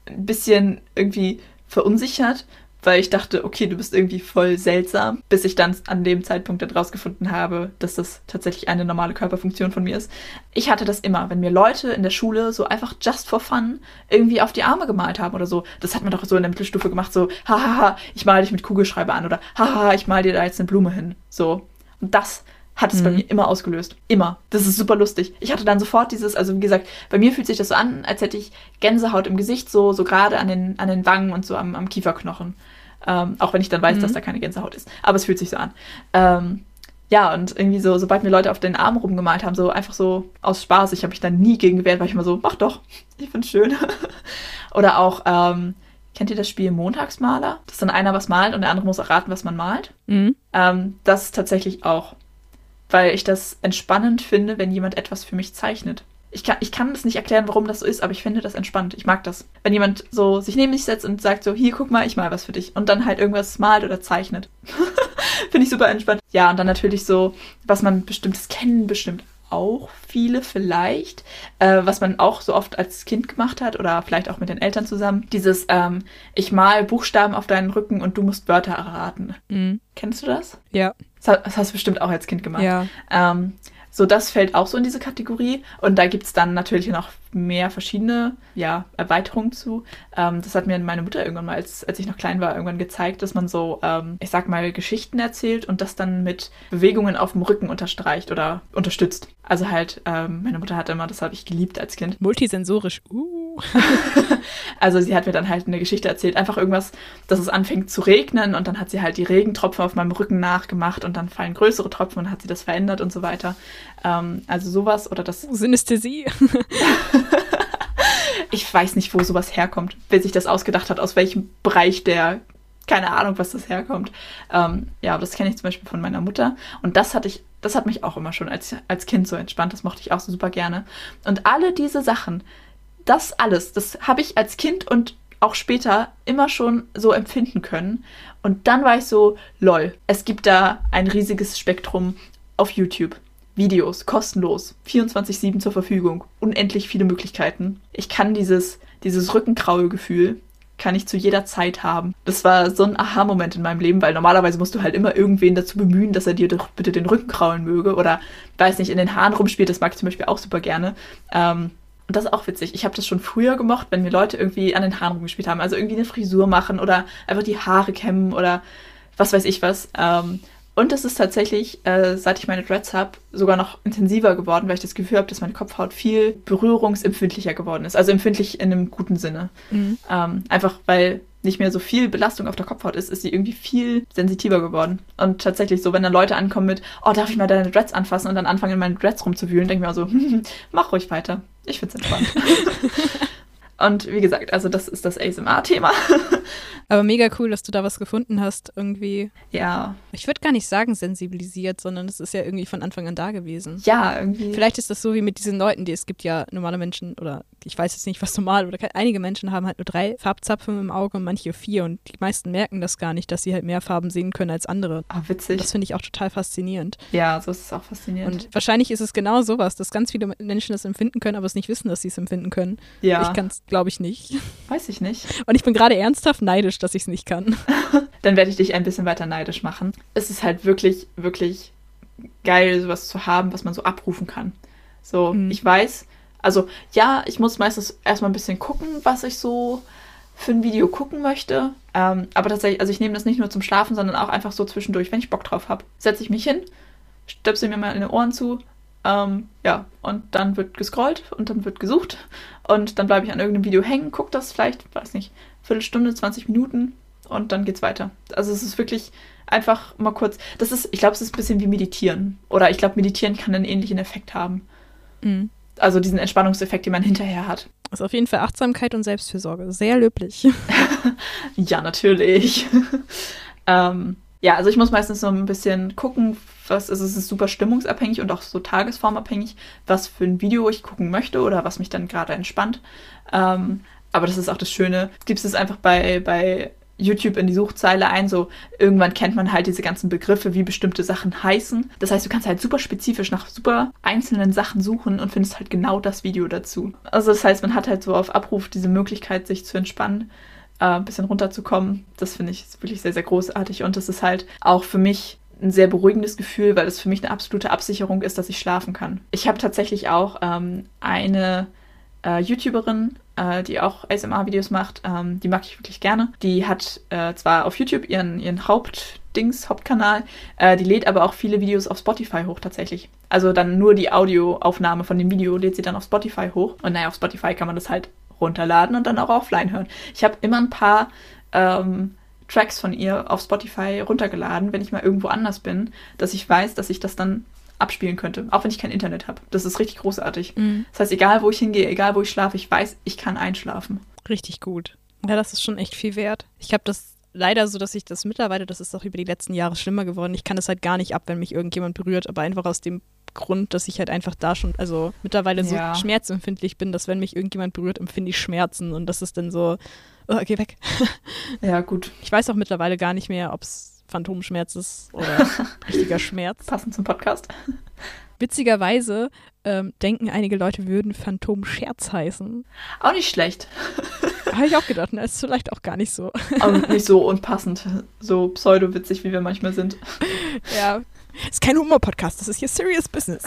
Speaker 1: ein bisschen irgendwie verunsichert, weil ich dachte, okay, du bist irgendwie voll seltsam, bis ich dann an dem Zeitpunkt dann rausgefunden habe, dass das tatsächlich eine normale Körperfunktion von mir ist. Ich hatte das immer, wenn mir Leute in der Schule so einfach just for fun irgendwie auf die Arme gemalt haben oder so. Das hat man doch so in der Mittelstufe gemacht, so, hahaha, ich male dich mit Kugelschreiber an oder haha, ich male dir da jetzt eine Blume hin. So. Und das hat es mhm. bei mir immer ausgelöst. Immer. Das ist super lustig. Ich hatte dann sofort dieses, also wie gesagt, bei mir fühlt sich das so an, als hätte ich Gänsehaut im Gesicht, so, so gerade an den, an den Wangen und so am, am Kieferknochen. Ähm, auch wenn ich dann weiß, mhm. dass da keine Gänsehaut ist. Aber es fühlt sich so an. Ähm, ja, und irgendwie so, sobald mir Leute auf den Arm rumgemalt haben, so einfach so aus Spaß, ich habe mich dann nie gegen gewehrt, weil ich immer so, mach doch, ich find's schön. Oder auch, ähm, kennt ihr das Spiel Montagsmaler? Dass dann einer was malt und der andere muss erraten, was man malt. Mhm. Ähm, das ist tatsächlich auch weil ich das entspannend finde, wenn jemand etwas für mich zeichnet. Ich kann, ich kann das nicht erklären, warum das so ist, aber ich finde das entspannt. Ich mag das. Wenn jemand so sich neben mich setzt und sagt so, hier, guck mal, ich mal was für dich. Und dann halt irgendwas malt oder zeichnet. finde ich super entspannt. Ja, und dann natürlich so, was man bestimmtes kennen bestimmt auch viele vielleicht, äh, was man auch so oft als Kind gemacht hat oder vielleicht auch mit den Eltern zusammen. Dieses, ähm, ich mal Buchstaben auf deinen Rücken und du musst Wörter erraten. Mhm. Kennst du das?
Speaker 2: Ja.
Speaker 1: Das hast du bestimmt auch als Kind gemacht. Ja. Ähm, so, das fällt auch so in diese Kategorie. Und da gibt es dann natürlich noch mehr verschiedene ja, Erweiterungen zu. Ähm, das hat mir meine Mutter irgendwann mal, als, als ich noch klein war, irgendwann gezeigt, dass man so, ähm, ich sag mal, Geschichten erzählt und das dann mit Bewegungen auf dem Rücken unterstreicht oder unterstützt. Also halt, ähm, meine Mutter hatte immer, das habe ich geliebt als Kind.
Speaker 2: Multisensorisch, uh.
Speaker 1: also sie hat mir dann halt eine Geschichte erzählt, einfach irgendwas, dass es anfängt zu regnen und dann hat sie halt die Regentropfen auf meinem Rücken nachgemacht und dann fallen größere Tropfen und hat sie das verändert und so weiter. Ähm, also sowas oder das.
Speaker 2: Synästhesie.
Speaker 1: ich weiß nicht, wo sowas herkommt, wer sich das ausgedacht hat, aus welchem Bereich der, keine Ahnung, was das herkommt. Ähm, ja, das kenne ich zum Beispiel von meiner Mutter. Und das hatte ich, das hat mich auch immer schon als, als Kind so entspannt. Das mochte ich auch so super gerne. Und alle diese Sachen, das alles, das habe ich als Kind und auch später immer schon so empfinden können. Und dann war ich so, lol, es gibt da ein riesiges Spektrum auf YouTube. Videos, kostenlos, 24-7 zur Verfügung, unendlich viele Möglichkeiten. Ich kann dieses, dieses Rückenkraue-Gefühl, kann ich zu jeder Zeit haben. Das war so ein Aha-Moment in meinem Leben, weil normalerweise musst du halt immer irgendwen dazu bemühen, dass er dir doch bitte den Rücken kraulen möge oder, weiß nicht, in den Haaren rumspielt, das mag ich zum Beispiel auch super gerne. Ähm, und das ist auch witzig. Ich habe das schon früher gemocht, wenn mir Leute irgendwie an den Haaren rumgespielt haben. Also irgendwie eine Frisur machen oder einfach die Haare kämmen oder was weiß ich was. Ähm, und es ist tatsächlich, äh, seit ich meine Dreads habe, sogar noch intensiver geworden, weil ich das Gefühl habe, dass meine Kopfhaut viel berührungsempfindlicher geworden ist. Also empfindlich in einem guten Sinne. Mhm. Ähm, einfach weil nicht mehr so viel Belastung auf der Kopfhaut ist, ist sie irgendwie viel sensitiver geworden. Und tatsächlich so, wenn dann Leute ankommen mit, oh, darf ich mal deine Dreads anfassen und dann anfangen, in meinen Dreads rumzuwühlen, denke ich mir so, mach ruhig weiter. Ich find's entspannt. und wie gesagt, also das ist das ASMR-Thema.
Speaker 2: Aber mega cool, dass du da was gefunden hast, irgendwie.
Speaker 1: Ja.
Speaker 2: Ich würde gar nicht sagen sensibilisiert, sondern es ist ja irgendwie von Anfang an da gewesen.
Speaker 1: Ja, irgendwie.
Speaker 2: Vielleicht ist das so wie mit diesen Leuten, die es gibt ja normale Menschen oder ich weiß jetzt nicht, was normal oder einige Menschen haben halt nur drei Farbzapfen im Auge und manche vier und die meisten merken das gar nicht, dass sie halt mehr Farben sehen können als andere.
Speaker 1: Ah, witzig.
Speaker 2: Das finde ich auch total faszinierend.
Speaker 1: Ja, so ist es auch faszinierend.
Speaker 2: Und wahrscheinlich ist es genau sowas, dass ganz viele Menschen das empfinden können, aber es nicht wissen, dass sie es empfinden können.
Speaker 1: Ja.
Speaker 2: Ich kann es, glaube ich, nicht.
Speaker 1: Weiß ich nicht.
Speaker 2: Und ich bin gerade ernsthaft neidisch, dass ich es nicht kann.
Speaker 1: Dann werde ich dich ein bisschen weiter neidisch machen. Es ist halt wirklich, wirklich geil, sowas zu haben, was man so abrufen kann. So, mhm. ich weiß, Also ja, ich muss meistens erstmal ein bisschen gucken, was ich so für ein Video gucken möchte. Ähm, aber tatsächlich, also ich nehme das nicht nur zum Schlafen, sondern auch einfach so zwischendurch, wenn ich Bock drauf habe. Setze ich mich hin, stöpsel mir mal in den Ohren zu, ähm, ja, und dann wird gescrollt und dann wird gesucht und dann bleibe ich an irgendeinem Video hängen, gucke das vielleicht, weiß nicht, Viertelstunde, 20 Minuten und dann geht's weiter. Also es ist wirklich einfach mal kurz, das ist, ich glaube, es ist ein bisschen wie Meditieren. Oder ich glaube, Meditieren kann einen ähnlichen Effekt haben. Mhm. Also diesen Entspannungseffekt, den man hinterher hat.
Speaker 2: Das ist auf jeden Fall Achtsamkeit und Selbstfürsorge. Sehr löblich.
Speaker 1: ja, natürlich. ähm, ja, also ich muss meistens so ein bisschen gucken, was also es ist super stimmungsabhängig und auch so tagesformabhängig, was für ein Video ich gucken möchte oder was mich dann gerade entspannt. Ähm, aber das ist auch das Schöne. Gibst es einfach bei, bei YouTube in die Suchzeile ein, so irgendwann kennt man halt diese ganzen Begriffe, wie bestimmte Sachen heißen. Das heißt, du kannst halt super spezifisch nach super einzelnen Sachen suchen und findest halt genau das Video dazu. Also das heißt, man hat halt so auf Abruf diese Möglichkeit, sich zu entspannen, äh, ein bisschen runterzukommen. Das finde ich wirklich sehr, sehr großartig und das ist halt auch für mich ein sehr beruhigendes Gefühl, weil es für mich eine absolute Absicherung ist, dass ich schlafen kann. Ich habe tatsächlich auch ähm, eine äh, YouTuberin, äh, die auch ASMR-Videos macht, ähm, die mag ich wirklich gerne. Die hat äh, zwar auf YouTube ihren, ihren Hauptdings, Hauptkanal, äh, die lädt aber auch viele Videos auf Spotify hoch tatsächlich. Also dann nur die Audioaufnahme von dem Video lädt sie dann auf Spotify hoch. Und naja, auf Spotify kann man das halt runterladen und dann auch offline hören. Ich habe immer ein paar ähm, Tracks von ihr auf Spotify runtergeladen, wenn ich mal irgendwo anders bin, dass ich weiß, dass ich das dann abspielen könnte, auch wenn ich kein Internet habe. Das ist richtig großartig. Mhm. Das heißt, egal wo ich hingehe, egal wo ich schlafe, ich weiß, ich kann einschlafen.
Speaker 2: Richtig gut. Ja, das ist schon echt viel wert. Ich habe das leider so, dass ich das mittlerweile, das ist auch über die letzten Jahre schlimmer geworden. Ich kann es halt gar nicht ab, wenn mich irgendjemand berührt, aber einfach aus dem Grund, dass ich halt einfach da schon, also mittlerweile ja. so schmerzempfindlich bin, dass wenn mich irgendjemand berührt, empfinde ich Schmerzen und das ist dann so, oh, geh weg.
Speaker 1: Ja, gut.
Speaker 2: Ich weiß auch mittlerweile gar nicht mehr, ob es Phantomschmerz ist oder richtiger Schmerz.
Speaker 1: Passend zum Podcast.
Speaker 2: Witzigerweise ähm, denken einige Leute, würden Phantomscherz heißen.
Speaker 1: Auch nicht schlecht.
Speaker 2: Habe ich auch gedacht, na, ist vielleicht auch gar nicht so.
Speaker 1: Aber nicht so unpassend, so pseudo-witzig, wie wir manchmal sind.
Speaker 2: Ja, ist kein Humor-Podcast, das ist hier Serious Business.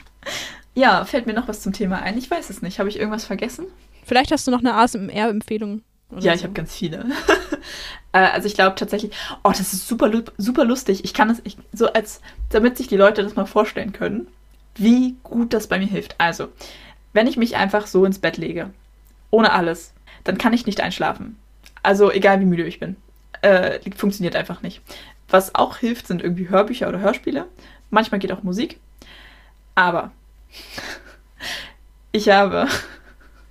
Speaker 1: ja, fällt mir noch was zum Thema ein? Ich weiß es nicht. Habe ich irgendwas vergessen?
Speaker 2: Vielleicht hast du noch eine ASMR-Empfehlung
Speaker 1: ja, ich habe ganz viele. äh, also ich glaube tatsächlich, oh, das ist super, super lustig. Ich kann es ich, so als, damit sich die Leute das mal vorstellen können, wie gut das bei mir hilft. Also, wenn ich mich einfach so ins Bett lege, ohne alles, dann kann ich nicht einschlafen. Also egal wie müde ich bin. Äh, funktioniert einfach nicht. Was auch hilft, sind irgendwie Hörbücher oder Hörspiele. Manchmal geht auch Musik. Aber ich habe.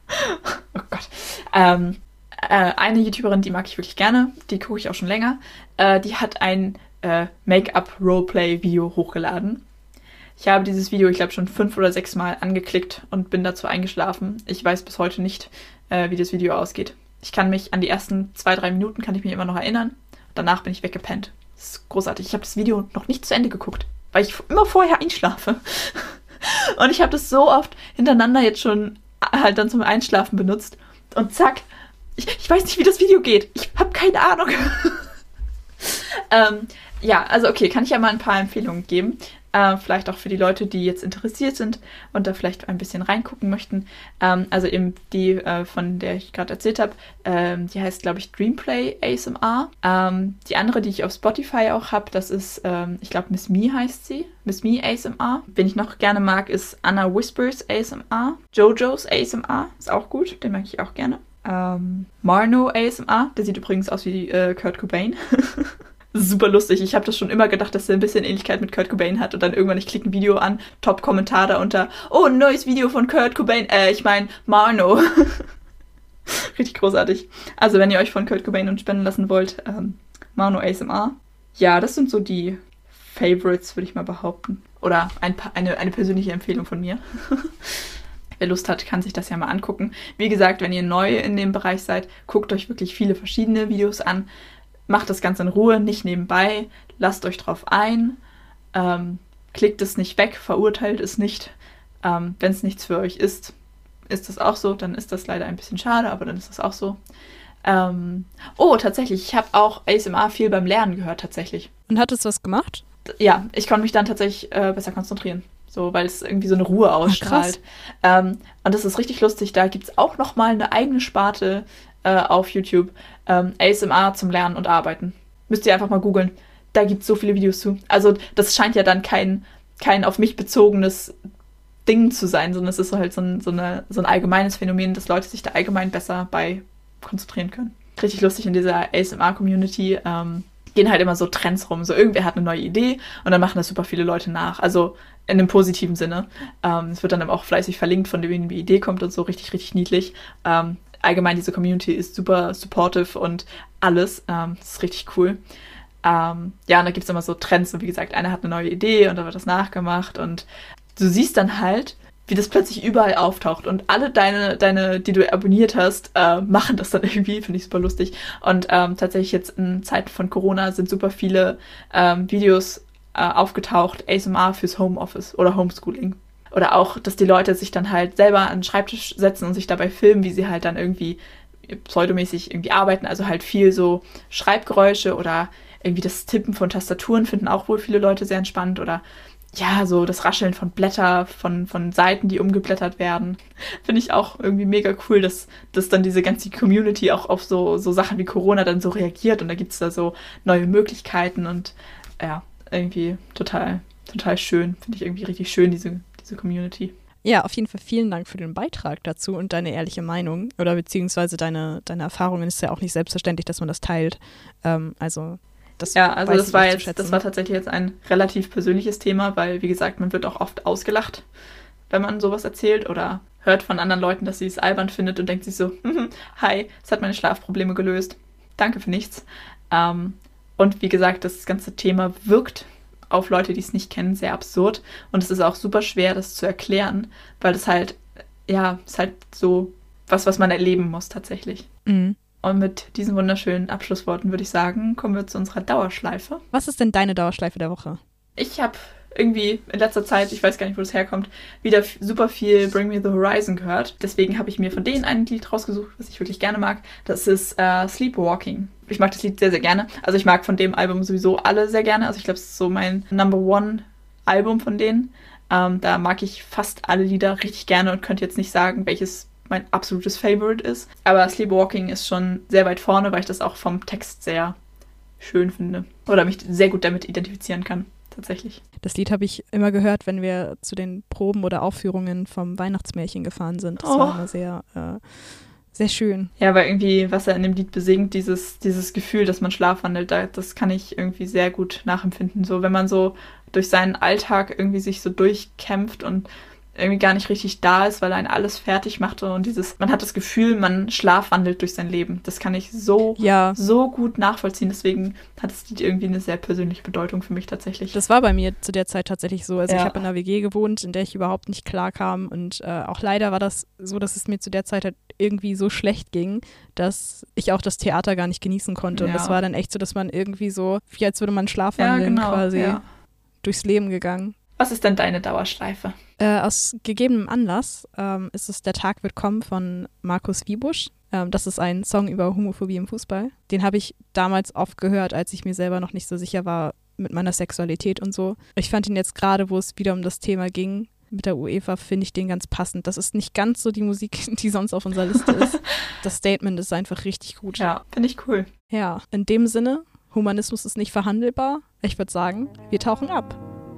Speaker 1: oh Gott. Ähm, äh, eine YouTuberin, die mag ich wirklich gerne, die gucke ich auch schon länger, äh, die hat ein äh, Make-up-Roleplay-Video hochgeladen. Ich habe dieses Video, ich glaube, schon fünf oder sechs Mal angeklickt und bin dazu eingeschlafen. Ich weiß bis heute nicht, äh, wie das Video ausgeht. Ich kann mich an die ersten zwei, drei Minuten kann ich mich immer noch erinnern. Danach bin ich weggepennt. Das ist großartig. Ich habe das Video noch nicht zu Ende geguckt, weil ich immer vorher einschlafe. Und ich habe das so oft hintereinander jetzt schon halt dann zum Einschlafen benutzt. Und zack, ich, ich weiß nicht, wie das Video geht. Ich habe keine Ahnung. ähm, ja, also okay, kann ich ja mal ein paar Empfehlungen geben. Äh, vielleicht auch für die Leute, die jetzt interessiert sind und da vielleicht ein bisschen reingucken möchten. Ähm, also eben die, äh, von der ich gerade erzählt habe, ähm, die heißt, glaube ich, Dreamplay ASMR. Ähm, die andere, die ich auf Spotify auch habe, das ist, ähm, ich glaube, Miss Me heißt sie. Miss Me ASMR. Wen ich noch gerne mag, ist Anna Whispers ASMR. Jojo's ASMR ist auch gut, den mag ich auch gerne ähm, Marno ASMR. Der sieht übrigens aus wie äh, Kurt Cobain. super lustig. Ich habe das schon immer gedacht, dass er ein bisschen Ähnlichkeit mit Kurt Cobain hat und dann irgendwann ich klicke ein Video an, Top-Kommentar da unter, oh, ein neues Video von Kurt Cobain, äh, ich meine Marno. Richtig großartig. Also wenn ihr euch von Kurt Cobain entspenden lassen wollt, ähm, Marno ASMR. Ja, das sind so die Favorites, würde ich mal behaupten. Oder ein, eine, eine persönliche Empfehlung von mir. Wer Lust hat, kann sich das ja mal angucken. Wie gesagt, wenn ihr neu in dem Bereich seid, guckt euch wirklich viele verschiedene Videos an. Macht das Ganze in Ruhe, nicht nebenbei. Lasst euch drauf ein. Ähm, klickt es nicht weg, verurteilt es nicht. Ähm, wenn es nichts für euch ist, ist das auch so. Dann ist das leider ein bisschen schade, aber dann ist das auch so. Ähm, oh, tatsächlich, ich habe auch ASMR viel beim Lernen gehört, tatsächlich.
Speaker 2: Und hat es was gemacht?
Speaker 1: Ja, ich konnte mich dann tatsächlich äh, besser konzentrieren So, weil es irgendwie so eine Ruhe ausstrahlt. ähm, und das ist richtig lustig. Da gibt es auch nochmal eine eigene Sparte äh, auf YouTube. Ähm, ASMR zum Lernen und Arbeiten. Müsst ihr einfach mal googeln. Da gibt es so viele Videos zu. Also, das scheint ja dann kein, kein auf mich bezogenes Ding zu sein, sondern es ist halt so ein, so, eine, so ein allgemeines Phänomen, dass Leute sich da allgemein besser bei konzentrieren können. Richtig lustig in dieser ASMR-Community. Ähm, gehen halt immer so Trends rum. So irgendwer hat eine neue Idee und dann machen das super viele Leute nach. Also in einem positiven Sinne. Ähm, es wird dann auch fleißig verlinkt, von dem die Idee kommt und so richtig, richtig niedlich. Ähm, allgemein diese Community ist super supportive und alles. Ähm, das ist richtig cool. Ähm, ja, und da gibt es immer so Trends. Und wie gesagt, einer hat eine neue Idee und dann wird das nachgemacht. Und du siehst dann halt, wie das plötzlich überall auftaucht und alle deine, deine, die du abonniert hast, äh, machen das dann irgendwie, finde ich super lustig. Und ähm, tatsächlich jetzt in Zeiten von Corona sind super viele ähm, Videos äh, aufgetaucht, ASMR fürs Homeoffice oder Homeschooling. Oder auch, dass die Leute sich dann halt selber an den Schreibtisch setzen und sich dabei filmen, wie sie halt dann irgendwie pseudomäßig irgendwie arbeiten. Also halt viel so Schreibgeräusche oder irgendwie das Tippen von Tastaturen finden auch wohl viele Leute sehr entspannt oder ja, so das Rascheln von Blätter, von, von Seiten, die umgeblättert werden. Finde ich auch irgendwie mega cool, dass, dass dann diese ganze Community auch auf so, so Sachen wie Corona dann so reagiert und da gibt es da so neue Möglichkeiten und ja, irgendwie total, total schön. Finde ich irgendwie richtig schön, diese, diese Community.
Speaker 2: Ja, auf jeden Fall vielen Dank für den Beitrag dazu und deine ehrliche Meinung oder beziehungsweise deine, deine Erfahrungen. Ist ja auch nicht selbstverständlich, dass man das teilt. Ähm, also
Speaker 1: das ja, also das war jetzt, das war tatsächlich jetzt ein relativ persönliches Thema, weil wie gesagt, man wird auch oft ausgelacht, wenn man sowas erzählt oder hört von anderen Leuten, dass sie es albern findet und denkt sich so, hi, es hat meine Schlafprobleme gelöst, danke für nichts. Ähm, und wie gesagt, das ganze Thema wirkt auf Leute, die es nicht kennen, sehr absurd und es ist auch super schwer, das zu erklären, weil es halt, ja, ist halt so was, was man erleben muss tatsächlich. Mhm. Und mit diesen wunderschönen Abschlussworten würde ich sagen, kommen wir zu unserer Dauerschleife.
Speaker 2: Was ist denn deine Dauerschleife der Woche?
Speaker 1: Ich habe irgendwie in letzter Zeit, ich weiß gar nicht, wo das herkommt, wieder super viel Bring Me the Horizon gehört. Deswegen habe ich mir von denen ein Lied rausgesucht, was ich wirklich gerne mag. Das ist äh, Sleepwalking. Ich mag das Lied sehr, sehr gerne. Also ich mag von dem Album sowieso alle sehr gerne. Also ich glaube, es ist so mein Number One Album von denen. Ähm, da mag ich fast alle Lieder richtig gerne und könnte jetzt nicht sagen, welches mein absolutes Favorite ist. Aber Sleepwalking ist schon sehr weit vorne, weil ich das auch vom Text sehr schön finde. Oder mich sehr gut damit identifizieren kann, tatsächlich.
Speaker 2: Das Lied habe ich immer gehört, wenn wir zu den Proben oder Aufführungen vom Weihnachtsmärchen gefahren sind. Das oh. war immer sehr, äh, sehr schön.
Speaker 1: Ja, weil irgendwie, was er in dem Lied besingt, dieses, dieses Gefühl, dass man schlafwandelt, das kann ich irgendwie sehr gut nachempfinden. So, wenn man so durch seinen Alltag irgendwie sich so durchkämpft und irgendwie gar nicht richtig da ist, weil er einen alles fertig macht und dieses, man hat das Gefühl, man schlafwandelt durch sein Leben. Das kann ich so, ja. so gut nachvollziehen. Deswegen hat es irgendwie eine sehr persönliche Bedeutung für mich tatsächlich.
Speaker 2: Das war bei mir zu der Zeit tatsächlich so. Also ja. ich habe in einer WG gewohnt, in der ich überhaupt nicht klar kam und äh, auch leider war das so, dass es mir zu der Zeit halt irgendwie so schlecht ging, dass ich auch das Theater gar nicht genießen konnte. Ja. Und das war dann echt so, dass man irgendwie so, wie als würde man schlafwandeln genau, quasi durchs Leben gegangen.
Speaker 1: Was ist denn deine Dauerschleife?
Speaker 2: Äh, aus gegebenem Anlass ähm, ist es Der Tag wird kommen von Markus Wiebusch. Ähm, das ist ein Song über Homophobie im Fußball. Den habe ich damals oft gehört, als ich mir selber noch nicht so sicher war mit meiner Sexualität und so. Ich fand ihn jetzt gerade, wo es wieder um das Thema ging, mit der UEFA, finde ich den ganz passend. Das ist nicht ganz so die Musik, die sonst auf unserer Liste ist. Das Statement ist einfach richtig gut.
Speaker 1: Ja, finde ich cool.
Speaker 2: Ja, in dem Sinne, Humanismus ist nicht verhandelbar. Ich würde sagen, wir tauchen ab.